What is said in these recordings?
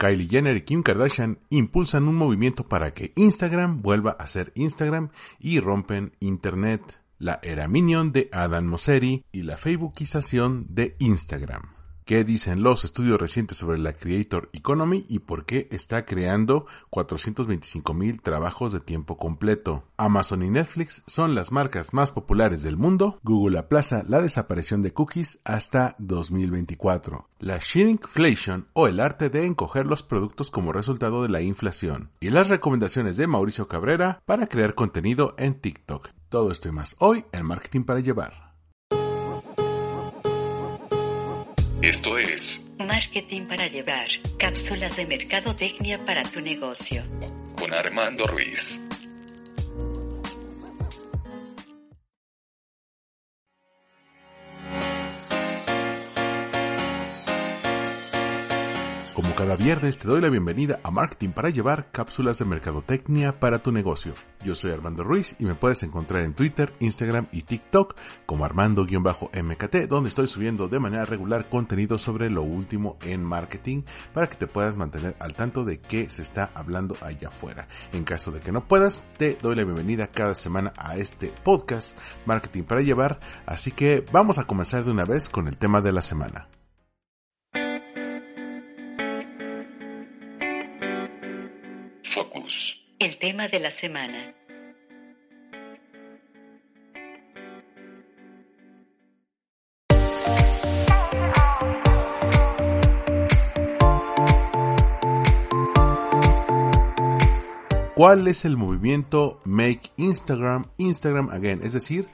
Kylie Jenner y Kim Kardashian impulsan un movimiento para que Instagram vuelva a ser Instagram y rompen Internet, la era Minion de Adam Mosseri y la Facebookización de Instagram qué dicen los estudios recientes sobre la Creator Economy y por qué está creando 425 mil trabajos de tiempo completo. Amazon y Netflix son las marcas más populares del mundo. Google aplaza la desaparición de cookies hasta 2024. La shrinkflation o el arte de encoger los productos como resultado de la inflación. Y las recomendaciones de Mauricio Cabrera para crear contenido en TikTok. Todo esto y más hoy en Marketing para Llevar. Esto es Marketing para llevar. Cápsulas de mercadotecnia para tu negocio. Con Armando Ruiz. Cada viernes te doy la bienvenida a Marketing para llevar cápsulas de mercadotecnia para tu negocio. Yo soy Armando Ruiz y me puedes encontrar en Twitter, Instagram y TikTok como Armando-MKT, donde estoy subiendo de manera regular contenido sobre lo último en marketing para que te puedas mantener al tanto de qué se está hablando allá afuera. En caso de que no puedas, te doy la bienvenida cada semana a este podcast Marketing para llevar, así que vamos a comenzar de una vez con el tema de la semana. Focus. El tema de la semana. ¿Cuál es el movimiento Make Instagram Instagram Again? Es decir,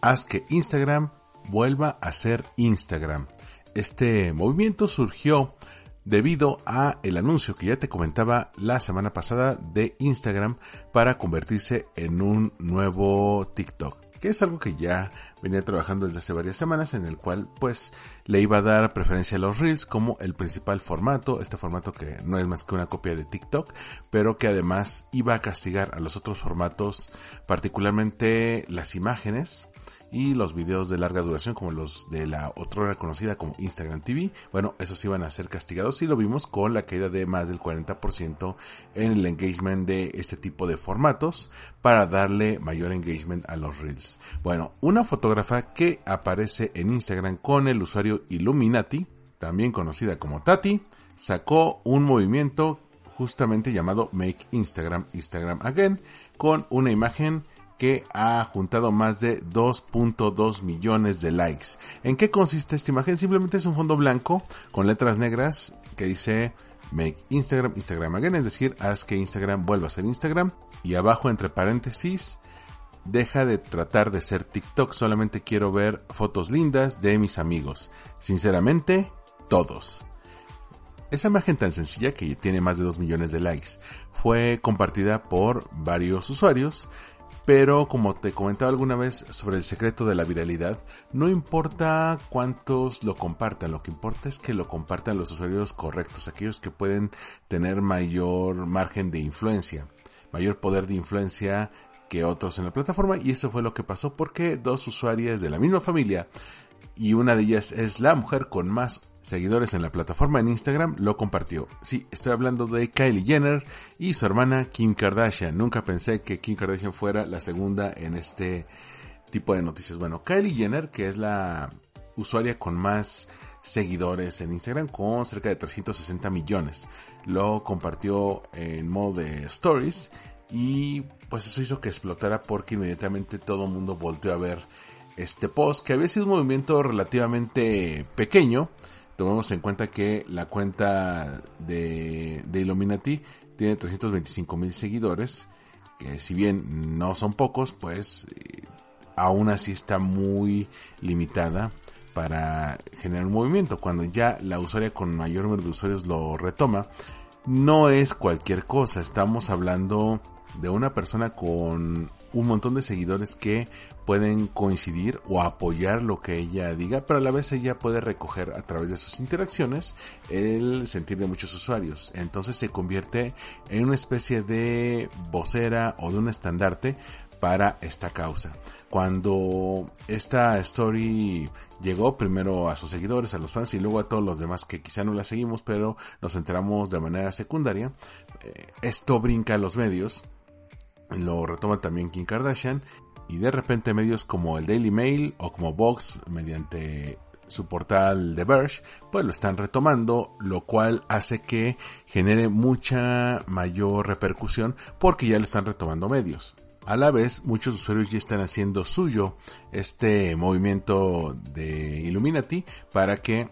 haz que Instagram vuelva a ser Instagram. Este movimiento surgió debido a el anuncio que ya te comentaba la semana pasada de Instagram para convertirse en un nuevo TikTok que es algo que ya venía trabajando desde hace varias semanas en el cual pues le iba a dar preferencia a los reels como el principal formato, este formato que no es más que una copia de TikTok, pero que además iba a castigar a los otros formatos, particularmente las imágenes, y los videos de larga duración como los de la otra conocida como Instagram TV, bueno, esos iban a ser castigados y lo vimos con la caída de más del 40% en el engagement de este tipo de formatos para darle mayor engagement a los reels. Bueno, una fotógrafa que aparece en Instagram con el usuario Illuminati, también conocida como Tati, sacó un movimiento justamente llamado Make Instagram Instagram Again con una imagen que ha juntado más de 2.2 millones de likes. ¿En qué consiste esta imagen? Simplemente es un fondo blanco con letras negras que dice Make Instagram Instagram Again, es decir, haz que Instagram vuelva a ser Instagram. Y abajo entre paréntesis, deja de tratar de ser TikTok, solamente quiero ver fotos lindas de mis amigos. Sinceramente, todos. Esa imagen tan sencilla que tiene más de 2 millones de likes fue compartida por varios usuarios pero como te comentaba alguna vez sobre el secreto de la viralidad, no importa cuántos lo compartan, lo que importa es que lo compartan los usuarios correctos, aquellos que pueden tener mayor margen de influencia, mayor poder de influencia que otros en la plataforma y eso fue lo que pasó porque dos usuarias de la misma familia y una de ellas es la mujer con más seguidores en la plataforma en Instagram lo compartió. Sí, estoy hablando de Kylie Jenner y su hermana Kim Kardashian. Nunca pensé que Kim Kardashian fuera la segunda en este tipo de noticias. Bueno, Kylie Jenner, que es la usuaria con más seguidores en Instagram con cerca de 360 millones. Lo compartió en modo de stories y pues eso hizo que explotara porque inmediatamente todo el mundo volteó a ver este post que había sido un movimiento relativamente pequeño tomemos en cuenta que la cuenta de, de Illuminati tiene 325 mil seguidores, que si bien no son pocos, pues eh, aún así está muy limitada para generar un movimiento. Cuando ya la usuaria con mayor número de usuarios lo retoma, no es cualquier cosa, estamos hablando de una persona con un montón de seguidores que pueden coincidir o apoyar lo que ella diga, pero a la vez ella puede recoger a través de sus interacciones el sentir de muchos usuarios. Entonces se convierte en una especie de vocera o de un estandarte para esta causa. Cuando esta story llegó primero a sus seguidores, a los fans y luego a todos los demás que quizá no la seguimos, pero nos enteramos de manera secundaria, eh, esto brinca a los medios, lo retoma también Kim Kardashian y de repente medios como el Daily Mail o como Vox mediante su portal de Verge, pues lo están retomando, lo cual hace que genere mucha mayor repercusión porque ya lo están retomando medios. A la vez, muchos usuarios ya están haciendo suyo este movimiento de Illuminati para que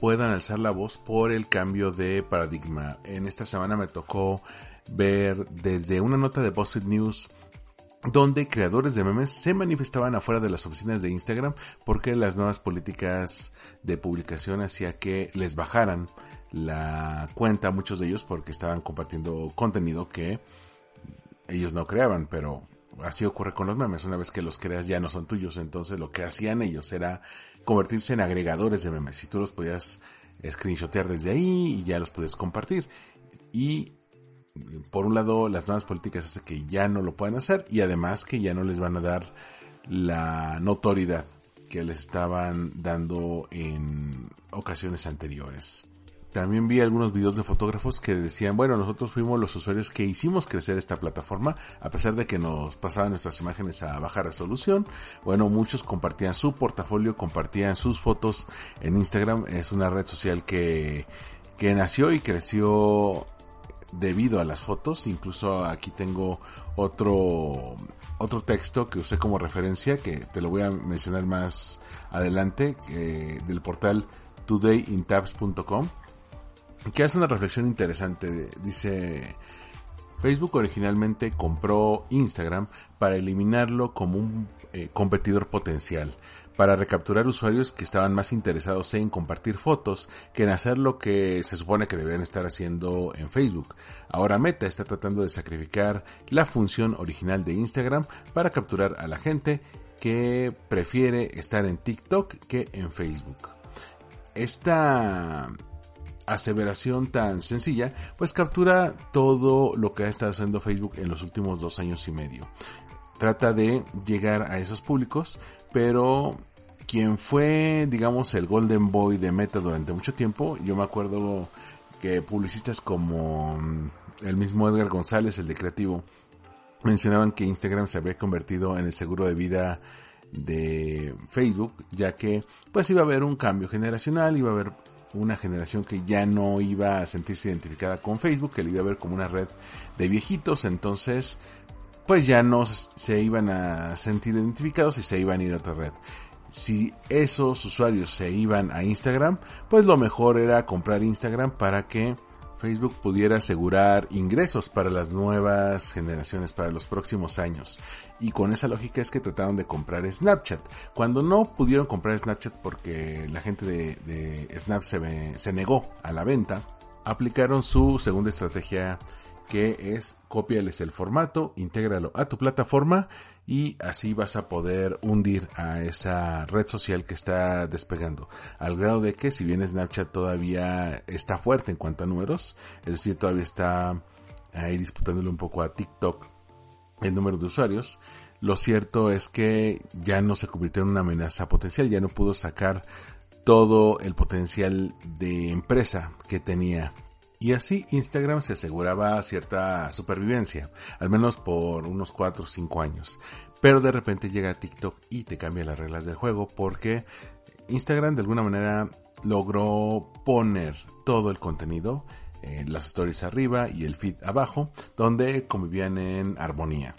puedan alzar la voz por el cambio de paradigma. En esta semana me tocó ver desde una nota de BuzzFeed News donde creadores de memes se manifestaban afuera de las oficinas de Instagram porque las nuevas políticas de publicación hacía que les bajaran la cuenta a muchos de ellos porque estaban compartiendo contenido que ellos no creaban, pero así ocurre con los memes. Una vez que los creas ya no son tuyos, entonces lo que hacían ellos era convertirse en agregadores de memes y tú los podías screenshotear desde ahí y ya los podías compartir. Y por un lado las nuevas políticas hacen que ya no lo puedan hacer y además que ya no les van a dar la notoriedad que les estaban dando en ocasiones anteriores. También vi algunos videos de fotógrafos que decían, bueno, nosotros fuimos los usuarios que hicimos crecer esta plataforma, a pesar de que nos pasaban nuestras imágenes a baja resolución. Bueno, muchos compartían su portafolio, compartían sus fotos en Instagram. Es una red social que, que nació y creció debido a las fotos. Incluso aquí tengo otro, otro texto que usé como referencia, que te lo voy a mencionar más adelante, del portal todayintabs.com que hace una reflexión interesante. Dice, Facebook originalmente compró Instagram para eliminarlo como un eh, competidor potencial, para recapturar usuarios que estaban más interesados en compartir fotos que en hacer lo que se supone que deben estar haciendo en Facebook. Ahora Meta está tratando de sacrificar la función original de Instagram para capturar a la gente que prefiere estar en TikTok que en Facebook. Esta aseveración tan sencilla, pues captura todo lo que ha estado haciendo Facebook en los últimos dos años y medio. Trata de llegar a esos públicos, pero quien fue, digamos, el Golden Boy de Meta durante mucho tiempo, yo me acuerdo que publicistas como mm, el mismo Edgar González, el de Creativo, mencionaban que Instagram se había convertido en el seguro de vida de Facebook, ya que pues iba a haber un cambio generacional, iba a haber una generación que ya no iba a sentirse identificada con Facebook, que le iba a ver como una red de viejitos, entonces pues ya no se iban a sentir identificados y se iban a ir a otra red. Si esos usuarios se iban a Instagram, pues lo mejor era comprar Instagram para que Facebook pudiera asegurar ingresos para las nuevas generaciones, para los próximos años. Y con esa lógica es que trataron de comprar Snapchat. Cuando no pudieron comprar Snapchat porque la gente de, Snap se, se negó a la venta, aplicaron su segunda estrategia que es cópiales el formato, intégralo a tu plataforma y así vas a poder hundir a esa red social que está despegando. Al grado de que si bien Snapchat todavía está fuerte en cuanto a números, es decir, todavía está ahí disputándole un poco a TikTok el número de usuarios, lo cierto es que ya no se convirtió en una amenaza potencial, ya no pudo sacar todo el potencial de empresa que tenía y así Instagram se aseguraba cierta supervivencia, al menos por unos 4 o 5 años. Pero de repente llega TikTok y te cambia las reglas del juego porque Instagram de alguna manera logró poner todo el contenido, en las stories arriba y el feed abajo, donde convivían en armonía.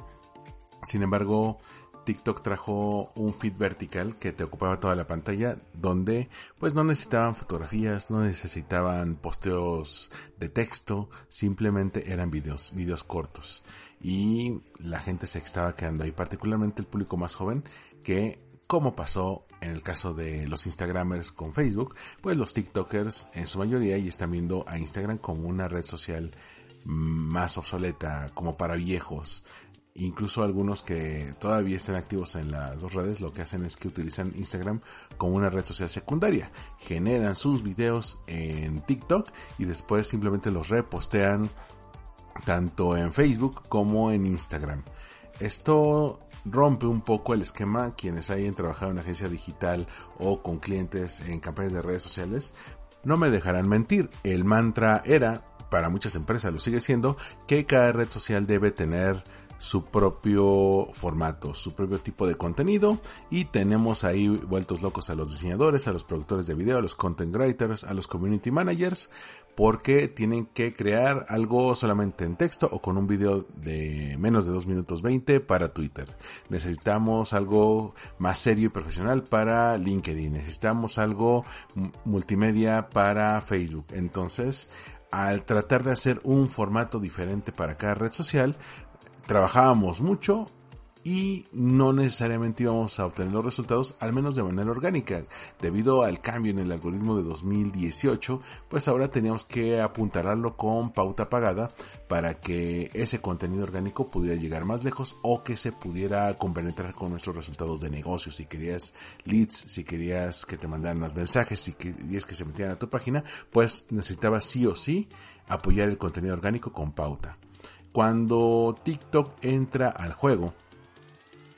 Sin embargo, TikTok trajo un feed vertical que te ocupaba toda la pantalla, donde pues no necesitaban fotografías, no necesitaban posteos de texto, simplemente eran videos, videos cortos. Y la gente se estaba quedando ahí, particularmente el público más joven, que como pasó en el caso de los Instagramers con Facebook, pues los TikTokers en su mayoría ya están viendo a Instagram como una red social más obsoleta, como para viejos, incluso algunos que todavía están activos en las dos redes lo que hacen es que utilizan Instagram como una red social secundaria. Generan sus videos en TikTok y después simplemente los repostean tanto en Facebook como en Instagram. esto rompe un poco el esquema quienes hayan trabajado en agencia digital o con clientes en campañas de redes sociales. No me dejarán mentir, el mantra era, para muchas empresas lo sigue siendo, que cada red social debe tener su propio formato, su propio tipo de contenido y tenemos ahí vueltos locos a los diseñadores, a los productores de video, a los content writers, a los community managers, porque tienen que crear algo solamente en texto o con un video de menos de 2 minutos 20 para Twitter. Necesitamos algo más serio y profesional para LinkedIn. Necesitamos algo multimedia para Facebook. Entonces, al tratar de hacer un formato diferente para cada red social, trabajábamos mucho y no necesariamente íbamos a obtener los resultados, al menos de manera orgánica. Debido al cambio en el algoritmo de 2018, pues ahora teníamos que apuntalarlo con pauta pagada para que ese contenido orgánico pudiera llegar más lejos o que se pudiera compenetrar con nuestros resultados de negocio. Si querías leads, si querías que te mandaran más mensajes, si querías que se metieran a tu página, pues necesitabas sí o sí apoyar el contenido orgánico con pauta cuando TikTok entra al juego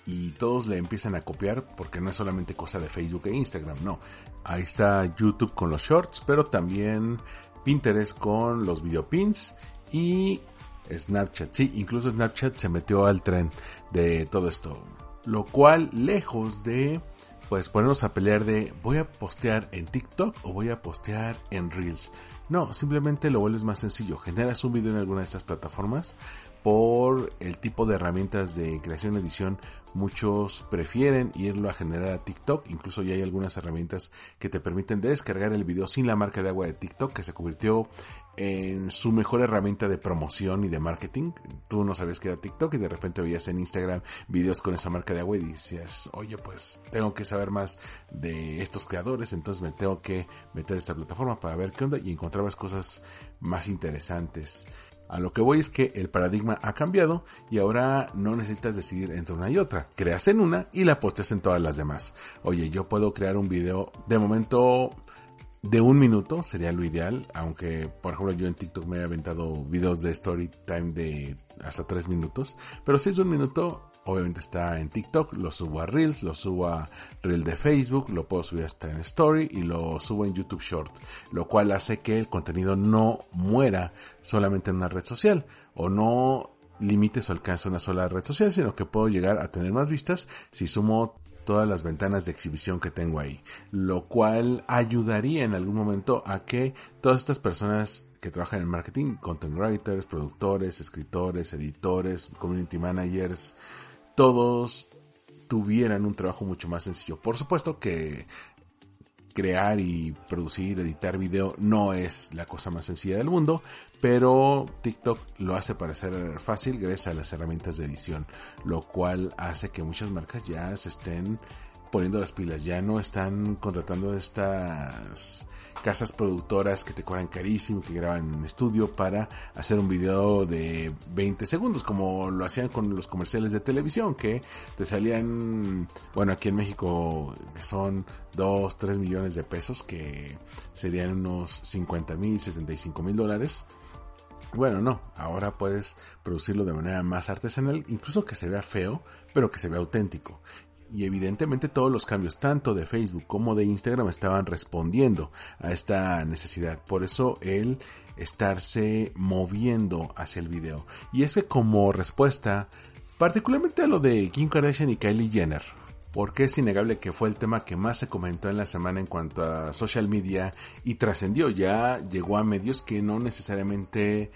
y todos le empiezan a copiar, porque no es solamente cosa de Facebook e Instagram, no. Ahí está YouTube con los shorts, pero también Pinterest con los videopins y Snapchat. Sí, incluso Snapchat se metió al tren de todo esto. Lo cual, lejos de pues ponernos a pelear de voy a postear en TikTok o voy a postear en Reels. No, simplemente lo vuelves más sencillo. Generas un video en alguna de estas plataformas. Por el tipo de herramientas de creación y edición, muchos prefieren irlo a generar a TikTok. Incluso ya hay algunas herramientas que te permiten descargar el video sin la marca de agua de TikTok, que se convirtió en su mejor herramienta de promoción y de marketing. Tú no sabías que era TikTok y de repente veías en Instagram videos con esa marca de agua y decías, oye, pues tengo que saber más de estos creadores, entonces me tengo que meter a esta plataforma para ver qué onda y encontrabas cosas más interesantes. A lo que voy es que el paradigma ha cambiado y ahora no necesitas decidir entre una y otra. Creas en una y la posteas en todas las demás. Oye, yo puedo crear un video de momento de un minuto sería lo ideal, aunque por ejemplo yo en TikTok me he aventado videos de story time de hasta tres minutos, pero si es de un minuto, obviamente está en TikTok, lo subo a Reels, lo subo a Reel de Facebook, lo puedo subir hasta en Story y lo subo en YouTube Short, lo cual hace que el contenido no muera solamente en una red social o no limite su alcance a una sola red social, sino que puedo llegar a tener más vistas si sumo todas las ventanas de exhibición que tengo ahí, lo cual ayudaría en algún momento a que todas estas personas que trabajan en marketing, content writers, productores, escritores, editores, community managers, todos tuvieran un trabajo mucho más sencillo. Por supuesto que crear y producir, editar video no es la cosa más sencilla del mundo, pero TikTok lo hace parecer fácil gracias a las herramientas de edición, lo cual hace que muchas marcas ya se estén poniendo las pilas, ya no están contratando estas casas productoras que te cobran carísimo, que graban en estudio para hacer un video de 20 segundos, como lo hacían con los comerciales de televisión, que te salían, bueno, aquí en México son 2, 3 millones de pesos, que serían unos 50 mil, 75 mil dólares. Bueno, no, ahora puedes producirlo de manera más artesanal, incluso que se vea feo, pero que se vea auténtico y evidentemente todos los cambios tanto de Facebook como de Instagram estaban respondiendo a esta necesidad. Por eso el estarse moviendo hacia el video. Y es que como respuesta, particularmente a lo de Kim Kardashian y Kylie Jenner, porque es innegable que fue el tema que más se comentó en la semana en cuanto a social media y trascendió, ya llegó a medios que no necesariamente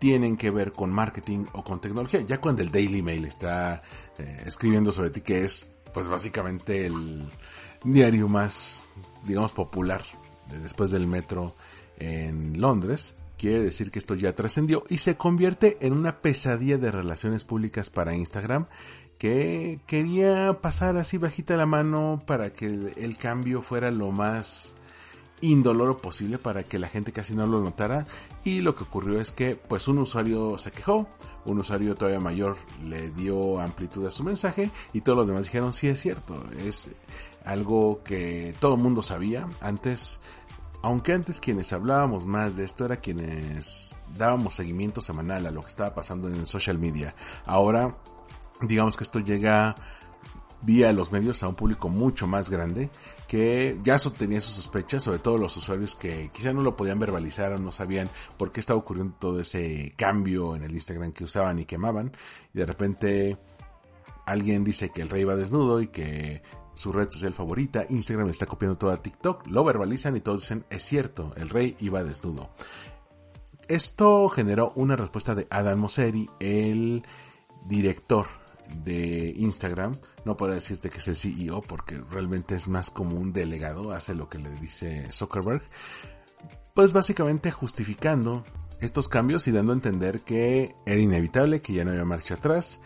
tienen que ver con marketing o con tecnología. Ya cuando el Daily Mail está eh, escribiendo sobre ti, que es pues básicamente el diario más, digamos, popular de después del metro en Londres, quiere decir que esto ya trascendió y se convierte en una pesadilla de relaciones públicas para Instagram que quería pasar así bajita la mano para que el cambio fuera lo más indoloro posible para que la gente casi no lo notara y lo que ocurrió es que pues un usuario se quejó, un usuario todavía mayor le dio amplitud a su mensaje y todos los demás dijeron sí es cierto, es algo que todo el mundo sabía antes aunque antes quienes hablábamos más de esto era quienes dábamos seguimiento semanal a lo que estaba pasando en el social media. Ahora digamos que esto llega vía los medios a un público mucho más grande que ya tenía sus sospechas, sobre todo los usuarios que quizá no lo podían verbalizar o no sabían por qué estaba ocurriendo todo ese cambio en el Instagram que usaban y quemaban y de repente alguien dice que el rey va desnudo y que su red social favorita, Instagram está copiando todo a TikTok, lo verbalizan y todos dicen, es cierto, el rey iba desnudo. Esto generó una respuesta de Adam Mosseri, el director de Instagram, no puedo decirte que es el CEO porque realmente es más como un delegado, hace lo que le dice Zuckerberg, pues básicamente justificando estos cambios y dando a entender que era inevitable, que ya no había marcha atrás,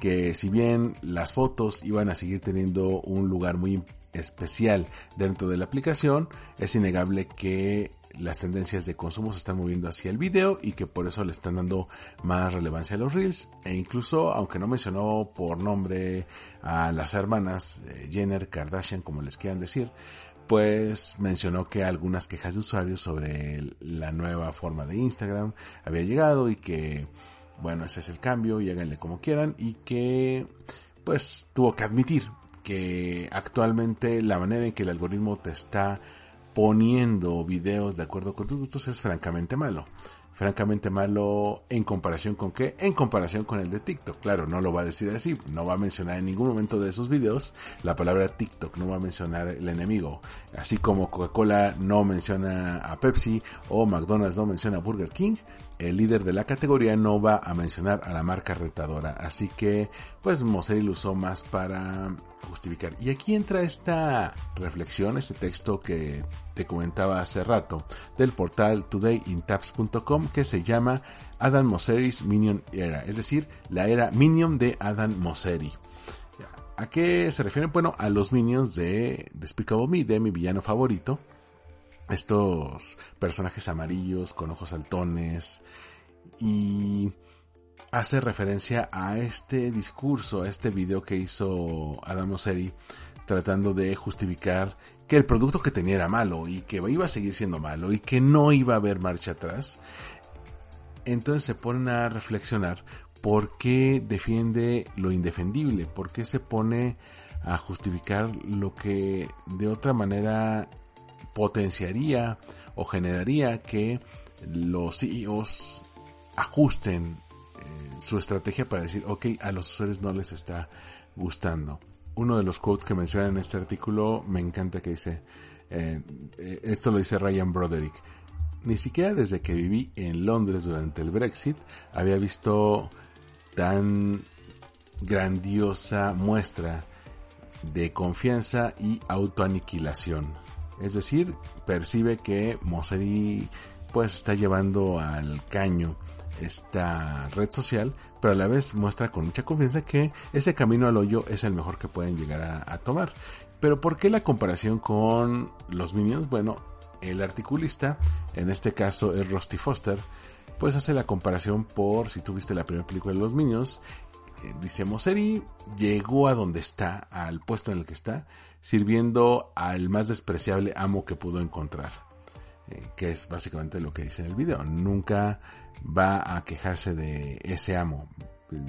que si bien las fotos iban a seguir teniendo un lugar muy especial dentro de la aplicación, es innegable que las tendencias de consumo se están moviendo hacia el video y que por eso le están dando más relevancia a los reels. E incluso aunque no mencionó por nombre a las hermanas eh, Jenner Kardashian como les quieran decir pues mencionó que algunas quejas de usuarios sobre la nueva forma de Instagram había llegado y que bueno ese es el cambio y háganle como quieran y que pues tuvo que admitir que actualmente la manera en que el algoritmo te está poniendo videos de acuerdo con tus es francamente malo. Francamente malo en comparación con qué? En comparación con el de TikTok. Claro, no lo va a decir así. No va a mencionar en ningún momento de esos videos la palabra TikTok. No va a mencionar el enemigo. Así como Coca-Cola no menciona a Pepsi o McDonald's no menciona a Burger King el líder de la categoría no va a mencionar a la marca retadora. Así que, pues Mosseri lo usó más para justificar. Y aquí entra esta reflexión, este texto que te comentaba hace rato, del portal todayintaps.com que se llama Adam Mosseri's Minion Era, es decir, la era Minion de Adam Mosseri. ¿A qué se refieren? Bueno, a los minions de Despicable Me, de mi villano favorito estos personajes amarillos con ojos saltones y hace referencia a este discurso, a este video que hizo Adam Mosseri tratando de justificar que el producto que tenía era malo y que iba a seguir siendo malo y que no iba a haber marcha atrás. Entonces se ponen a reflexionar por qué defiende lo indefendible, por qué se pone a justificar lo que de otra manera potenciaría o generaría que los CEOs ajusten eh, su estrategia para decir, ok, a los usuarios no les está gustando. Uno de los quotes que menciona en este artículo me encanta que dice, eh, eh, esto lo dice Ryan Broderick, ni siquiera desde que viví en Londres durante el Brexit había visto tan grandiosa muestra de confianza y autoaniquilación. Es decir, percibe que Mosseri pues está llevando al caño esta red social, pero a la vez muestra con mucha confianza que ese camino al hoyo es el mejor que pueden llegar a, tomar. Pero ¿por qué la comparación con los Minions? Bueno, el articulista, en este caso es Rusty Foster, pues hace la comparación por si tuviste la primera película de los Minions. Eh, dice Mosseri llegó a donde está, al puesto en el que está, sirviendo al más despreciable amo que pudo encontrar. Eh, que es básicamente lo que dice en el video. Nunca va a quejarse de ese amo.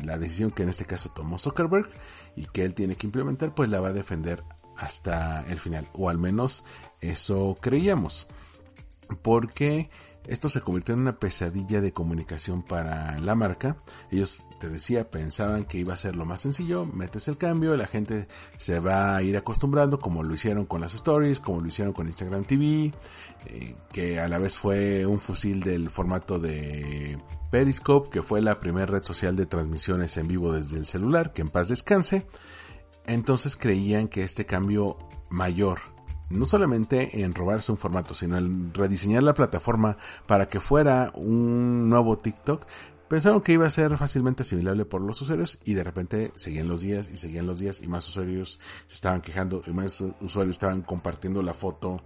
La decisión que en este caso tomó Zuckerberg y que él tiene que implementar, pues la va a defender hasta el final. O al menos eso creíamos. Porque esto se convirtió en una pesadilla de comunicación para la marca. Ellos, te decía, pensaban que iba a ser lo más sencillo, metes el cambio, la gente se va a ir acostumbrando como lo hicieron con las stories, como lo hicieron con Instagram TV, eh, que a la vez fue un fusil del formato de Periscope, que fue la primera red social de transmisiones en vivo desde el celular, que en paz descanse. Entonces creían que este cambio mayor no solamente en robarse un formato, sino en rediseñar la plataforma para que fuera un nuevo TikTok, pensaron que iba a ser fácilmente asimilable por los usuarios y de repente seguían los días y seguían los días y más usuarios se estaban quejando y más usuarios estaban compartiendo la foto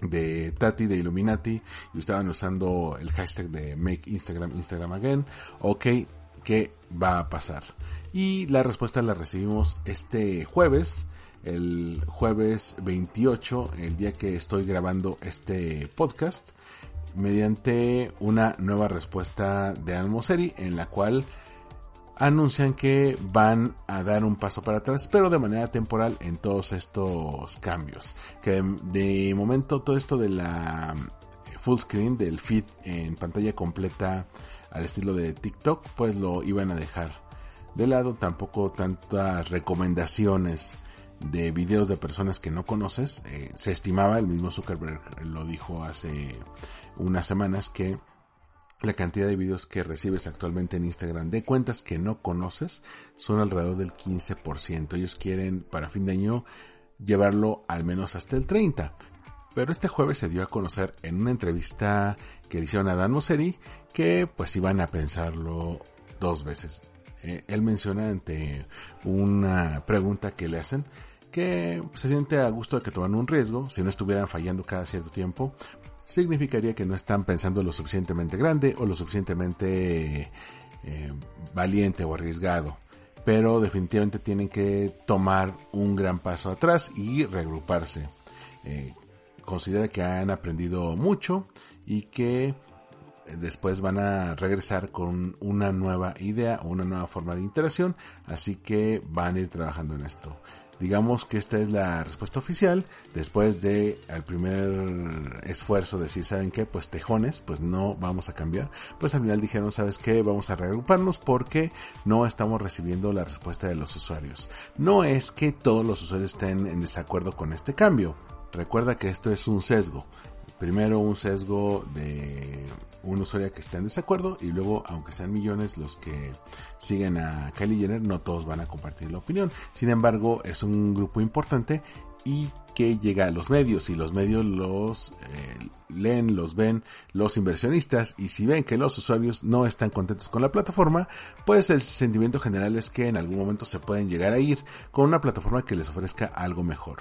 de Tati de Illuminati y estaban usando el hashtag de Make Instagram Instagram Again. Ok, ¿qué va a pasar? Y la respuesta la recibimos este jueves el jueves 28, el día que estoy grabando este podcast, mediante una nueva respuesta de Almoseri en la cual anuncian que van a dar un paso para atrás, pero de manera temporal en todos estos cambios. Que de momento todo esto de la full screen del feed en pantalla completa al estilo de TikTok, pues lo iban a dejar de lado. Tampoco tantas recomendaciones de videos de personas que no conoces. Eh, se estimaba, el mismo Zuckerberg lo dijo hace unas semanas, que la cantidad de videos que recibes actualmente en Instagram de cuentas que no conoces son alrededor del 15%. Ellos quieren para fin de año llevarlo al menos hasta el 30%. Pero este jueves se dio a conocer en una entrevista que le hicieron a Dan que pues iban a pensarlo dos veces. Eh, él menciona ante una pregunta que le hacen que se siente a gusto de que toman un riesgo, si no estuvieran fallando cada cierto tiempo, significaría que no están pensando lo suficientemente grande o lo suficientemente eh, valiente o arriesgado. Pero definitivamente tienen que tomar un gran paso atrás y reagruparse. Eh, considera que han aprendido mucho y que después van a regresar con una nueva idea o una nueva forma de interacción, así que van a ir trabajando en esto. Digamos que esta es la respuesta oficial después de al primer esfuerzo de decir, ¿saben qué? Pues tejones, pues no vamos a cambiar. Pues al final dijeron, ¿sabes qué? Vamos a reagruparnos porque no estamos recibiendo la respuesta de los usuarios. No es que todos los usuarios estén en desacuerdo con este cambio. Recuerda que esto es un sesgo. Primero un sesgo de un usuario que está en desacuerdo y luego, aunque sean millones los que siguen a Kylie Jenner, no todos van a compartir la opinión. Sin embargo, es un grupo importante y que llega a los medios y los medios los eh, leen, los ven los inversionistas y si ven que los usuarios no están contentos con la plataforma, pues el sentimiento general es que en algún momento se pueden llegar a ir con una plataforma que les ofrezca algo mejor.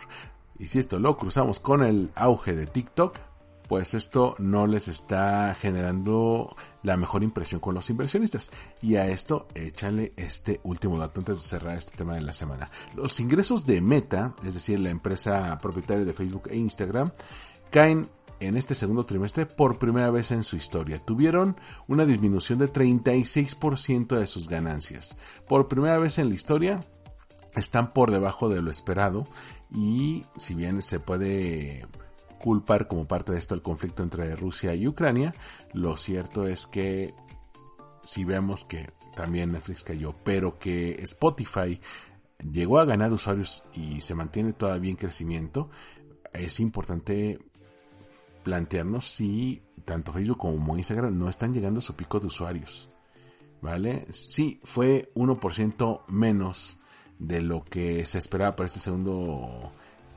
Y si esto lo cruzamos con el auge de TikTok, pues esto no les está generando la mejor impresión con los inversionistas. Y a esto échale este último dato antes de cerrar este tema de la semana. Los ingresos de Meta, es decir, la empresa propietaria de Facebook e Instagram, caen en este segundo trimestre por primera vez en su historia. Tuvieron una disminución de 36% de sus ganancias. Por primera vez en la historia están por debajo de lo esperado y si bien se puede culpar como parte de esto el conflicto entre Rusia y Ucrania. Lo cierto es que si vemos que también Netflix cayó, pero que Spotify llegó a ganar usuarios y se mantiene todavía en crecimiento, es importante plantearnos si tanto Facebook como Instagram no están llegando a su pico de usuarios. ¿Vale? Sí, fue 1% menos de lo que se esperaba para este segundo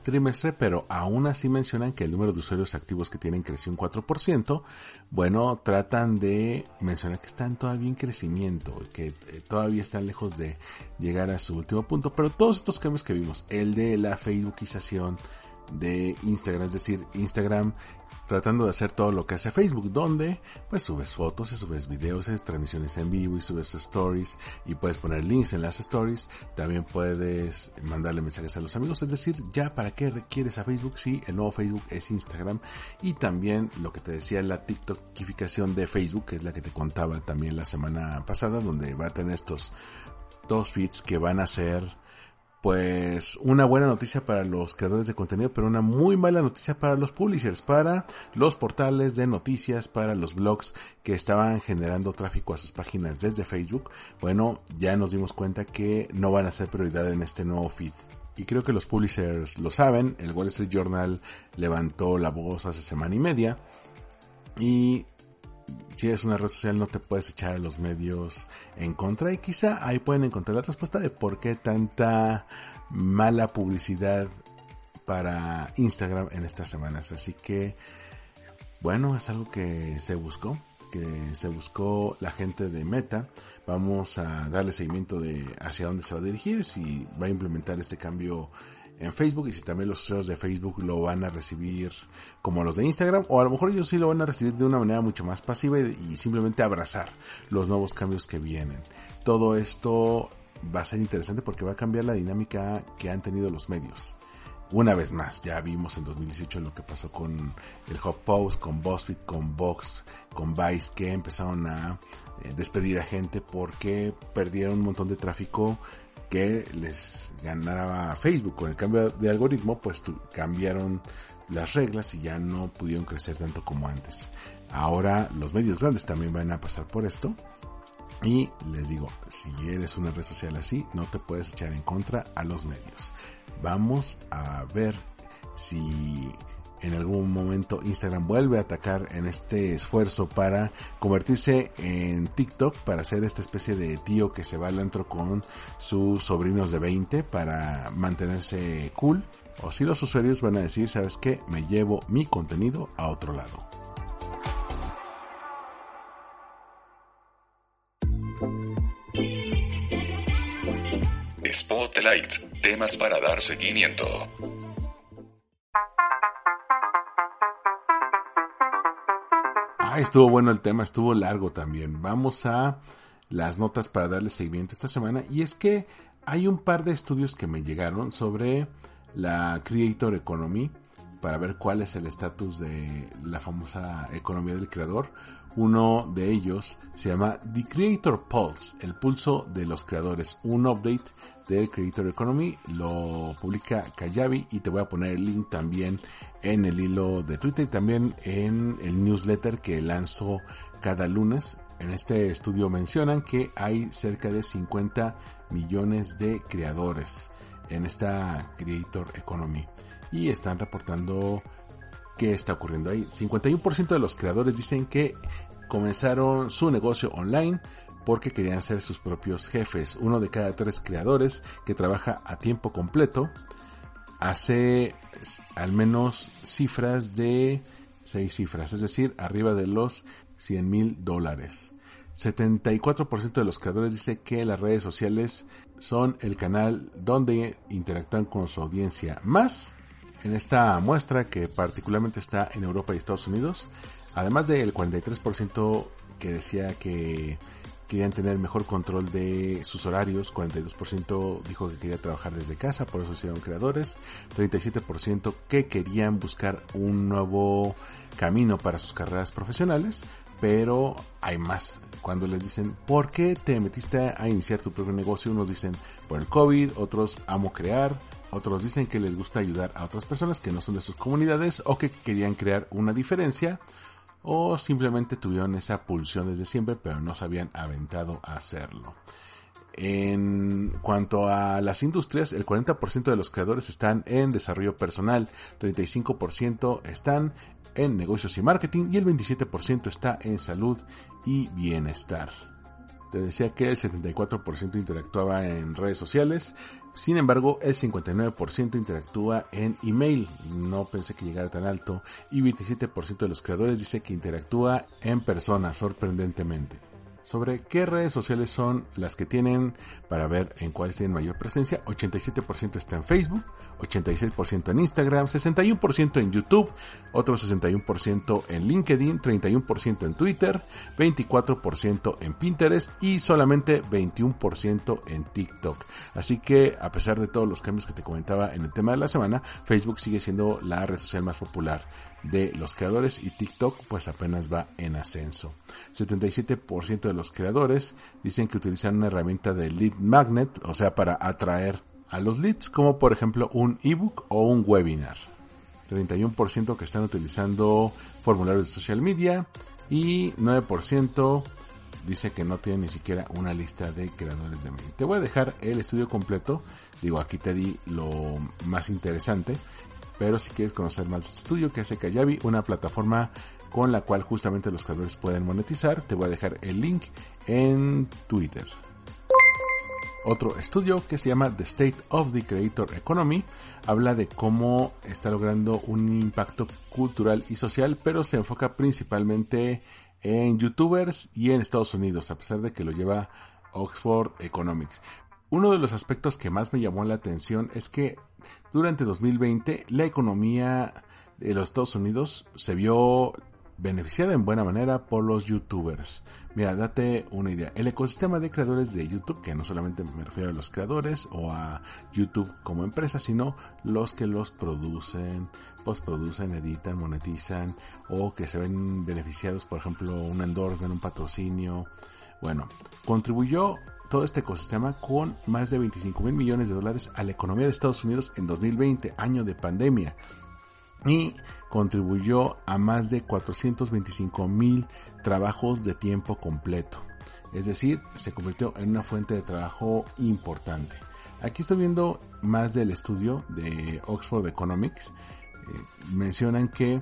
trimestre, pero aún así mencionan que el número de usuarios activos que tienen creció un 4%. Bueno, tratan de mencionar que están todavía en crecimiento, que eh, todavía están lejos de llegar a su último punto, pero todos estos cambios que vimos, el de la Facebookización, de Instagram, es decir, Instagram tratando de hacer todo lo que hace Facebook, donde pues subes fotos subes videos, transmisiones en vivo y subes stories y puedes poner links en las stories, también puedes mandarle mensajes a los amigos, es decir, ya para qué requieres a Facebook si el nuevo Facebook es Instagram y también lo que te decía la TikTokificación de Facebook, que es la que te contaba también la semana pasada, donde va a tener estos dos feeds que van a ser pues una buena noticia para los creadores de contenido, pero una muy mala noticia para los publishers, para los portales de noticias, para los blogs que estaban generando tráfico a sus páginas desde Facebook. Bueno, ya nos dimos cuenta que no van a ser prioridad en este nuevo feed. Y creo que los publishers lo saben, el Wall Street Journal levantó la voz hace semana y media y si es una red social no te puedes echar a los medios en contra y quizá ahí pueden encontrar la respuesta de por qué tanta mala publicidad para Instagram en estas semanas. Así que, bueno, es algo que se buscó, que se buscó la gente de Meta. Vamos a darle seguimiento de hacia dónde se va a dirigir, si va a implementar este cambio en Facebook y si también los usuarios de Facebook lo van a recibir como los de Instagram o a lo mejor ellos sí lo van a recibir de una manera mucho más pasiva y, simplemente abrazar los nuevos cambios que vienen. Todo esto va a ser interesante porque va a cambiar la dinámica que han tenido los medios. una vez más, ya vimos en 2018 lo que pasó con el Post, con BuzzFeed, con Vox, con Vice, que empezaron a eh, despedir a gente porque perdieron un montón de tráfico que les ganaba Facebook. Con el cambio de algoritmo, pues cambiaron las reglas y ya no pudieron crecer tanto como antes. Ahora los medios grandes también van a pasar por esto. Y les digo, si eres una red social así, no te puedes echar en contra a los medios. Vamos a ver si en algún momento Instagram vuelve a atacar en este esfuerzo para convertirse en TikTok, para ser esta especie de tío que se va al antro con sus sobrinos de 20 para mantenerse cool. O si los usuarios van a decir, ¿sabes qué? Me llevo mi contenido a otro lado. Spotlight, temas para dar seguimiento. Estuvo bueno el tema, estuvo largo también. Vamos a las notas para darle seguimiento esta semana. Y es que hay un par de estudios que me llegaron sobre la Creator Economy para ver cuál es el estatus de la famosa economía del creador. Uno de ellos se llama The Creator Pulse, el pulso de los creadores, un update del Creator Economy. Lo publica Kayabi y te voy a poner el link también en el hilo de Twitter y también en el newsletter que lanzo cada lunes. En este estudio mencionan que hay cerca de 50 millones de creadores en esta Creator Economy y están reportando qué está ocurriendo ahí. 51% de los creadores dicen que comenzaron su negocio online porque querían ser sus propios jefes. Uno de cada tres creadores que trabaja a tiempo completo hace al menos cifras de seis cifras, es decir, arriba de los 100 mil dólares. 74% de los creadores dice que las redes sociales son el canal donde interactúan con su audiencia más en esta muestra que particularmente está en Europa y Estados Unidos, además del 43% que decía que querían tener mejor control de sus horarios, 42% dijo que quería trabajar desde casa, por eso hicieron creadores, 37% que querían buscar un nuevo camino para sus carreras profesionales, pero hay más. Cuando les dicen, ¿por qué te metiste a iniciar tu propio negocio? Unos dicen, por el COVID, otros, amo crear, otros dicen que les gusta ayudar a otras personas que no son de sus comunidades o que querían crear una diferencia o simplemente tuvieron esa pulsión desde siempre pero no se habían aventado a hacerlo. En cuanto a las industrias, el 40% de los creadores están en desarrollo personal, 35% están en negocios y marketing y el 27% está en salud y bienestar. Te decía que el 74% interactuaba en redes sociales, sin embargo el 59% interactúa en email, no pensé que llegara tan alto, y 27% de los creadores dice que interactúa en persona, sorprendentemente sobre qué redes sociales son las que tienen para ver en cuáles tienen mayor presencia. 87% está en Facebook, 86% en Instagram, 61% en YouTube, otro 61% en LinkedIn, 31% en Twitter, 24% en Pinterest y solamente 21% en TikTok. Así que a pesar de todos los cambios que te comentaba en el tema de la semana, Facebook sigue siendo la red social más popular de los creadores y TikTok pues apenas va en ascenso. 77% de los creadores dicen que utilizan una herramienta de lead magnet, o sea, para atraer a los leads, como por ejemplo un ebook o un webinar. 31% que están utilizando formularios de social media y 9% dice que no tiene ni siquiera una lista de creadores de mail. Te voy a dejar el estudio completo. Digo, aquí te di lo más interesante. Pero si quieres conocer más de este estudio que hace Kayabi, una plataforma con la cual justamente los creadores pueden monetizar, te voy a dejar el link en Twitter. Otro estudio que se llama The State of the Creator Economy habla de cómo está logrando un impacto cultural y social, pero se enfoca principalmente en youtubers y en Estados Unidos, a pesar de que lo lleva Oxford Economics. Uno de los aspectos que más me llamó la atención es que durante 2020 la economía de los Estados Unidos se vio beneficiada en buena manera por los youtubers. Mira, date una idea. El ecosistema de creadores de YouTube, que no solamente me refiero a los creadores o a YouTube como empresa, sino los que los producen, postproducen, editan, monetizan o que se ven beneficiados, por ejemplo, un endorsement, un patrocinio. Bueno, contribuyó todo este ecosistema con más de 25 mil millones de dólares a la economía de Estados Unidos en 2020, año de pandemia y contribuyó a más de 425 mil trabajos de tiempo completo. Es decir, se convirtió en una fuente de trabajo importante. Aquí estoy viendo más del estudio de Oxford Economics. Eh, mencionan que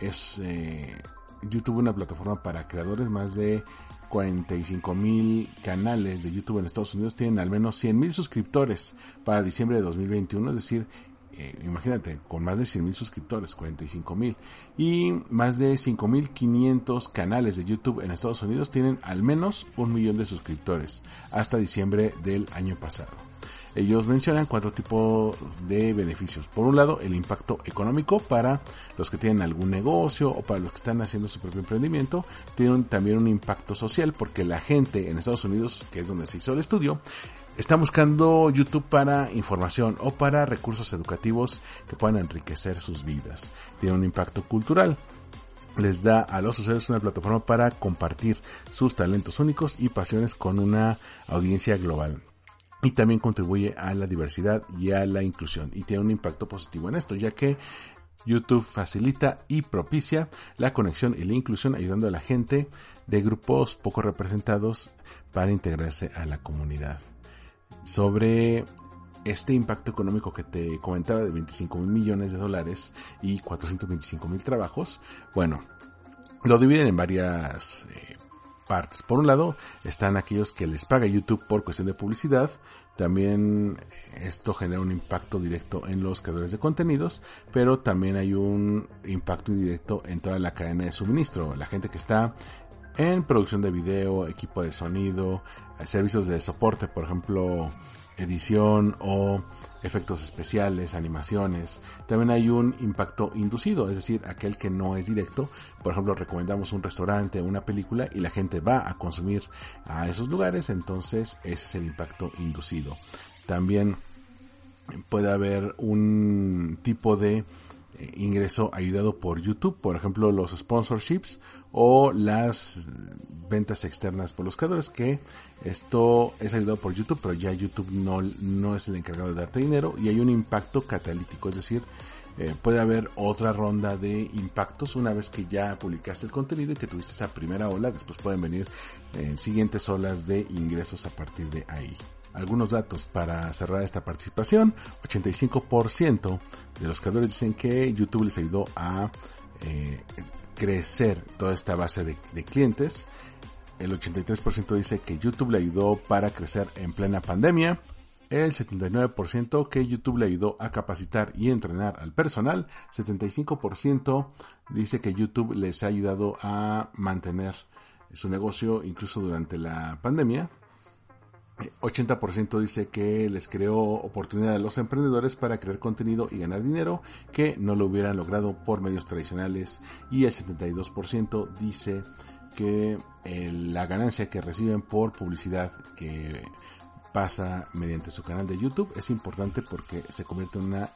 es eh, YouTube una plataforma para creadores, más de 45 mil canales de YouTube en Estados Unidos tienen al menos 100 mil suscriptores para diciembre de 2021, es decir, eh, imagínate, con más de 100 mil suscriptores, 45 mil, y más de 5.500 canales de YouTube en Estados Unidos tienen al menos un millón de suscriptores hasta diciembre del año pasado. Ellos mencionan cuatro tipos de beneficios. Por un lado, el impacto económico para los que tienen algún negocio o para los que están haciendo su propio emprendimiento. Tienen también un impacto social porque la gente en Estados Unidos, que es donde se hizo el estudio, está buscando YouTube para información o para recursos educativos que puedan enriquecer sus vidas. Tiene un impacto cultural. Les da a los usuarios una plataforma para compartir sus talentos únicos y pasiones con una audiencia global. Y también contribuye a la diversidad y a la inclusión. Y tiene un impacto positivo en esto, ya que YouTube facilita y propicia la conexión y la inclusión ayudando a la gente de grupos poco representados para integrarse a la comunidad sobre este impacto económico que te comentaba de 25 mil millones de dólares y 425 mil trabajos, bueno, lo dividen en varias eh, partes. Por un lado, están aquellos que les paga YouTube por cuestión de publicidad. También esto genera un impacto directo en los creadores de contenidos, pero también hay un impacto indirecto en toda la cadena de suministro. La gente que está en producción de video, equipo de sonido, servicios de soporte, por ejemplo, edición o efectos especiales, animaciones. También hay un impacto inducido, es decir, aquel que no es directo. Por ejemplo, recomendamos un restaurante, una película y la gente va a consumir a esos lugares, entonces ese es el impacto inducido. También puede haber un tipo de eh, ingreso ayudado por YouTube, por ejemplo los sponsorships o las ventas externas por los creadores que esto es ayudado por YouTube pero ya YouTube no, no es el encargado de darte dinero y hay un impacto catalítico es decir eh, puede haber otra ronda de impactos una vez que ya publicaste el contenido y que tuviste esa primera ola después pueden venir eh, siguientes olas de ingresos a partir de ahí algunos datos para cerrar esta participación. 85% de los creadores dicen que YouTube les ayudó a eh, crecer toda esta base de, clientes. El 83% dice que YouTube le ayudó para crecer en plena pandemia. El 79% que YouTube le ayudó a capacitar y entrenar al personal. 75% dice que YouTube les ha ayudado a mantener su negocio incluso durante la pandemia. 80% dice que les creó oportunidad a los emprendedores para crear contenido y ganar dinero que no lo hubieran logrado por medios tradicionales y el 72% dice que eh, la ganancia que reciben por publicidad que pasa mediante su canal de YouTube es importante porque se convierte en una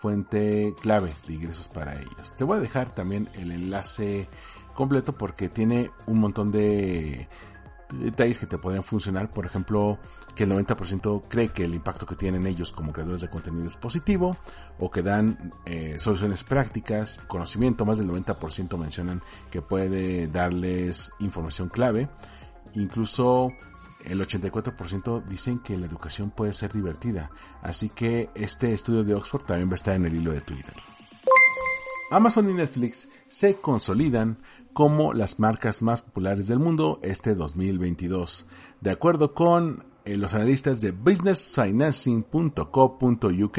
fuente clave de ingresos para ellos. Te voy a dejar también el enlace completo porque tiene un montón de detalles que te podrían funcionar, por ejemplo, que el 90% cree que el impacto que tienen ellos como creadores de contenido es positivo, o que dan eh, soluciones prácticas, conocimiento, más del 90% mencionan que puede darles información clave, incluso el 84% dicen que la educación puede ser divertida, así que este estudio de Oxford también va a estar en el hilo de Twitter. Amazon y Netflix se consolidan como las marcas más populares del mundo este 2022. De acuerdo con eh, los analistas de businessfinancing.co.uk,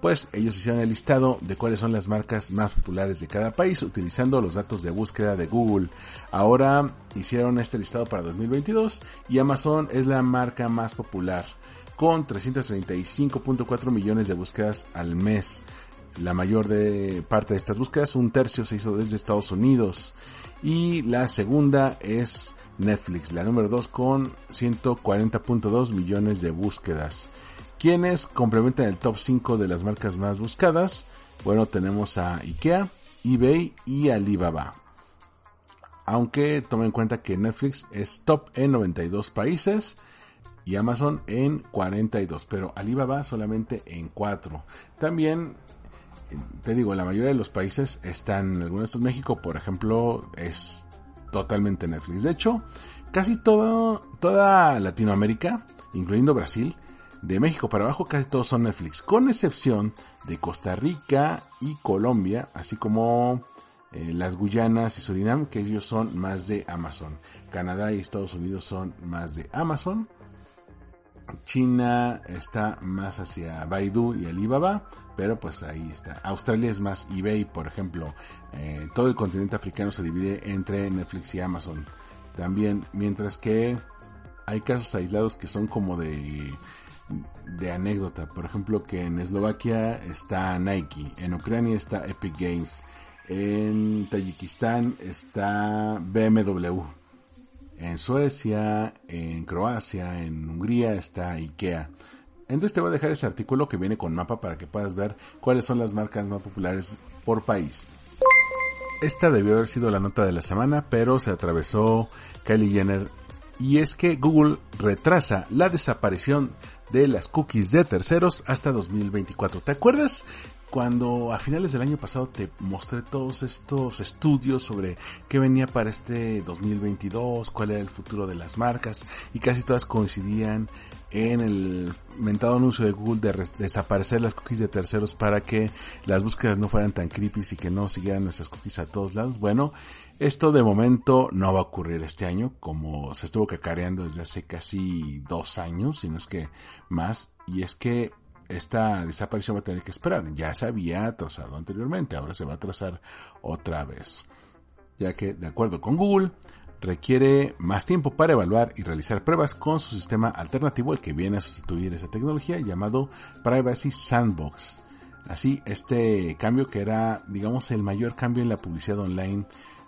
pues ellos hicieron el listado de cuáles son las marcas más populares de cada país utilizando los datos de búsqueda de Google. Ahora hicieron este listado para 2022 y Amazon es la marca más popular con 335.4 millones de búsquedas al mes la mayor de parte de estas búsquedas, un tercio se hizo desde Estados Unidos. Y la segunda es Netflix, la número 2 con 140.2 millones de búsquedas. ¿Quiénes complementan el top 5 de las marcas más buscadas? Bueno, tenemos a IKEA, eBay y Alibaba. Aunque tomen en cuenta que Netflix es top en 92 países y Amazon en 42, pero Alibaba solamente en 4. También, te digo, la mayoría de los países están, algunos de estos México, por ejemplo, es totalmente Netflix. De hecho, casi todo, toda Latinoamérica, incluyendo Brasil, de México para abajo casi todos son Netflix, con excepción de Costa Rica y Colombia, así como eh, las Guyanas y Surinam, que ellos son más de Amazon. Canadá y Estados Unidos son más de Amazon. China está más hacia Baidu y Alibaba, pero pues ahí está. Australia es más eBay, por ejemplo. Eh, todo el continente africano se divide entre Netflix y Amazon. También, mientras que hay casos aislados que son como de de anécdota. Por ejemplo, que en Eslovaquia está Nike, en Ucrania está Epic Games, en Tayikistán está BMW, en Suecia, en Croacia, en Hungría está IKEA. Entonces te voy a dejar ese artículo que viene con mapa para que puedas ver cuáles son las marcas más populares por país. Esta debió haber sido la nota de la semana, pero se atravesó Kylie Jenner y es que Google retrasa la desaparición de las cookies de terceros hasta 2024. ¿Te acuerdas cuando a finales del año pasado te mostré todos estos estudios sobre qué venía para este 2022, cuál era el futuro de las marcas y casi todas coincidían en el mentado anuncio de Google de desaparecer las cookies de terceros para que las búsquedas no fueran tan creepy y que no siguieran nuestras cookies a todos lados. Bueno, esto de momento no va a ocurrir este año, como se estuvo cacareando desde hace casi dos años, si no es que más, y es que esta desaparición va a tener que esperar. Ya se había atrasado anteriormente, ahora se va a atrasar otra vez. Ya que, de acuerdo con Google, requiere más tiempo para evaluar y realizar pruebas con su sistema alternativo, el que viene a sustituir esa tecnología llamado Privacy Sandbox. Así, este cambio que era, digamos, el mayor cambio en la publicidad online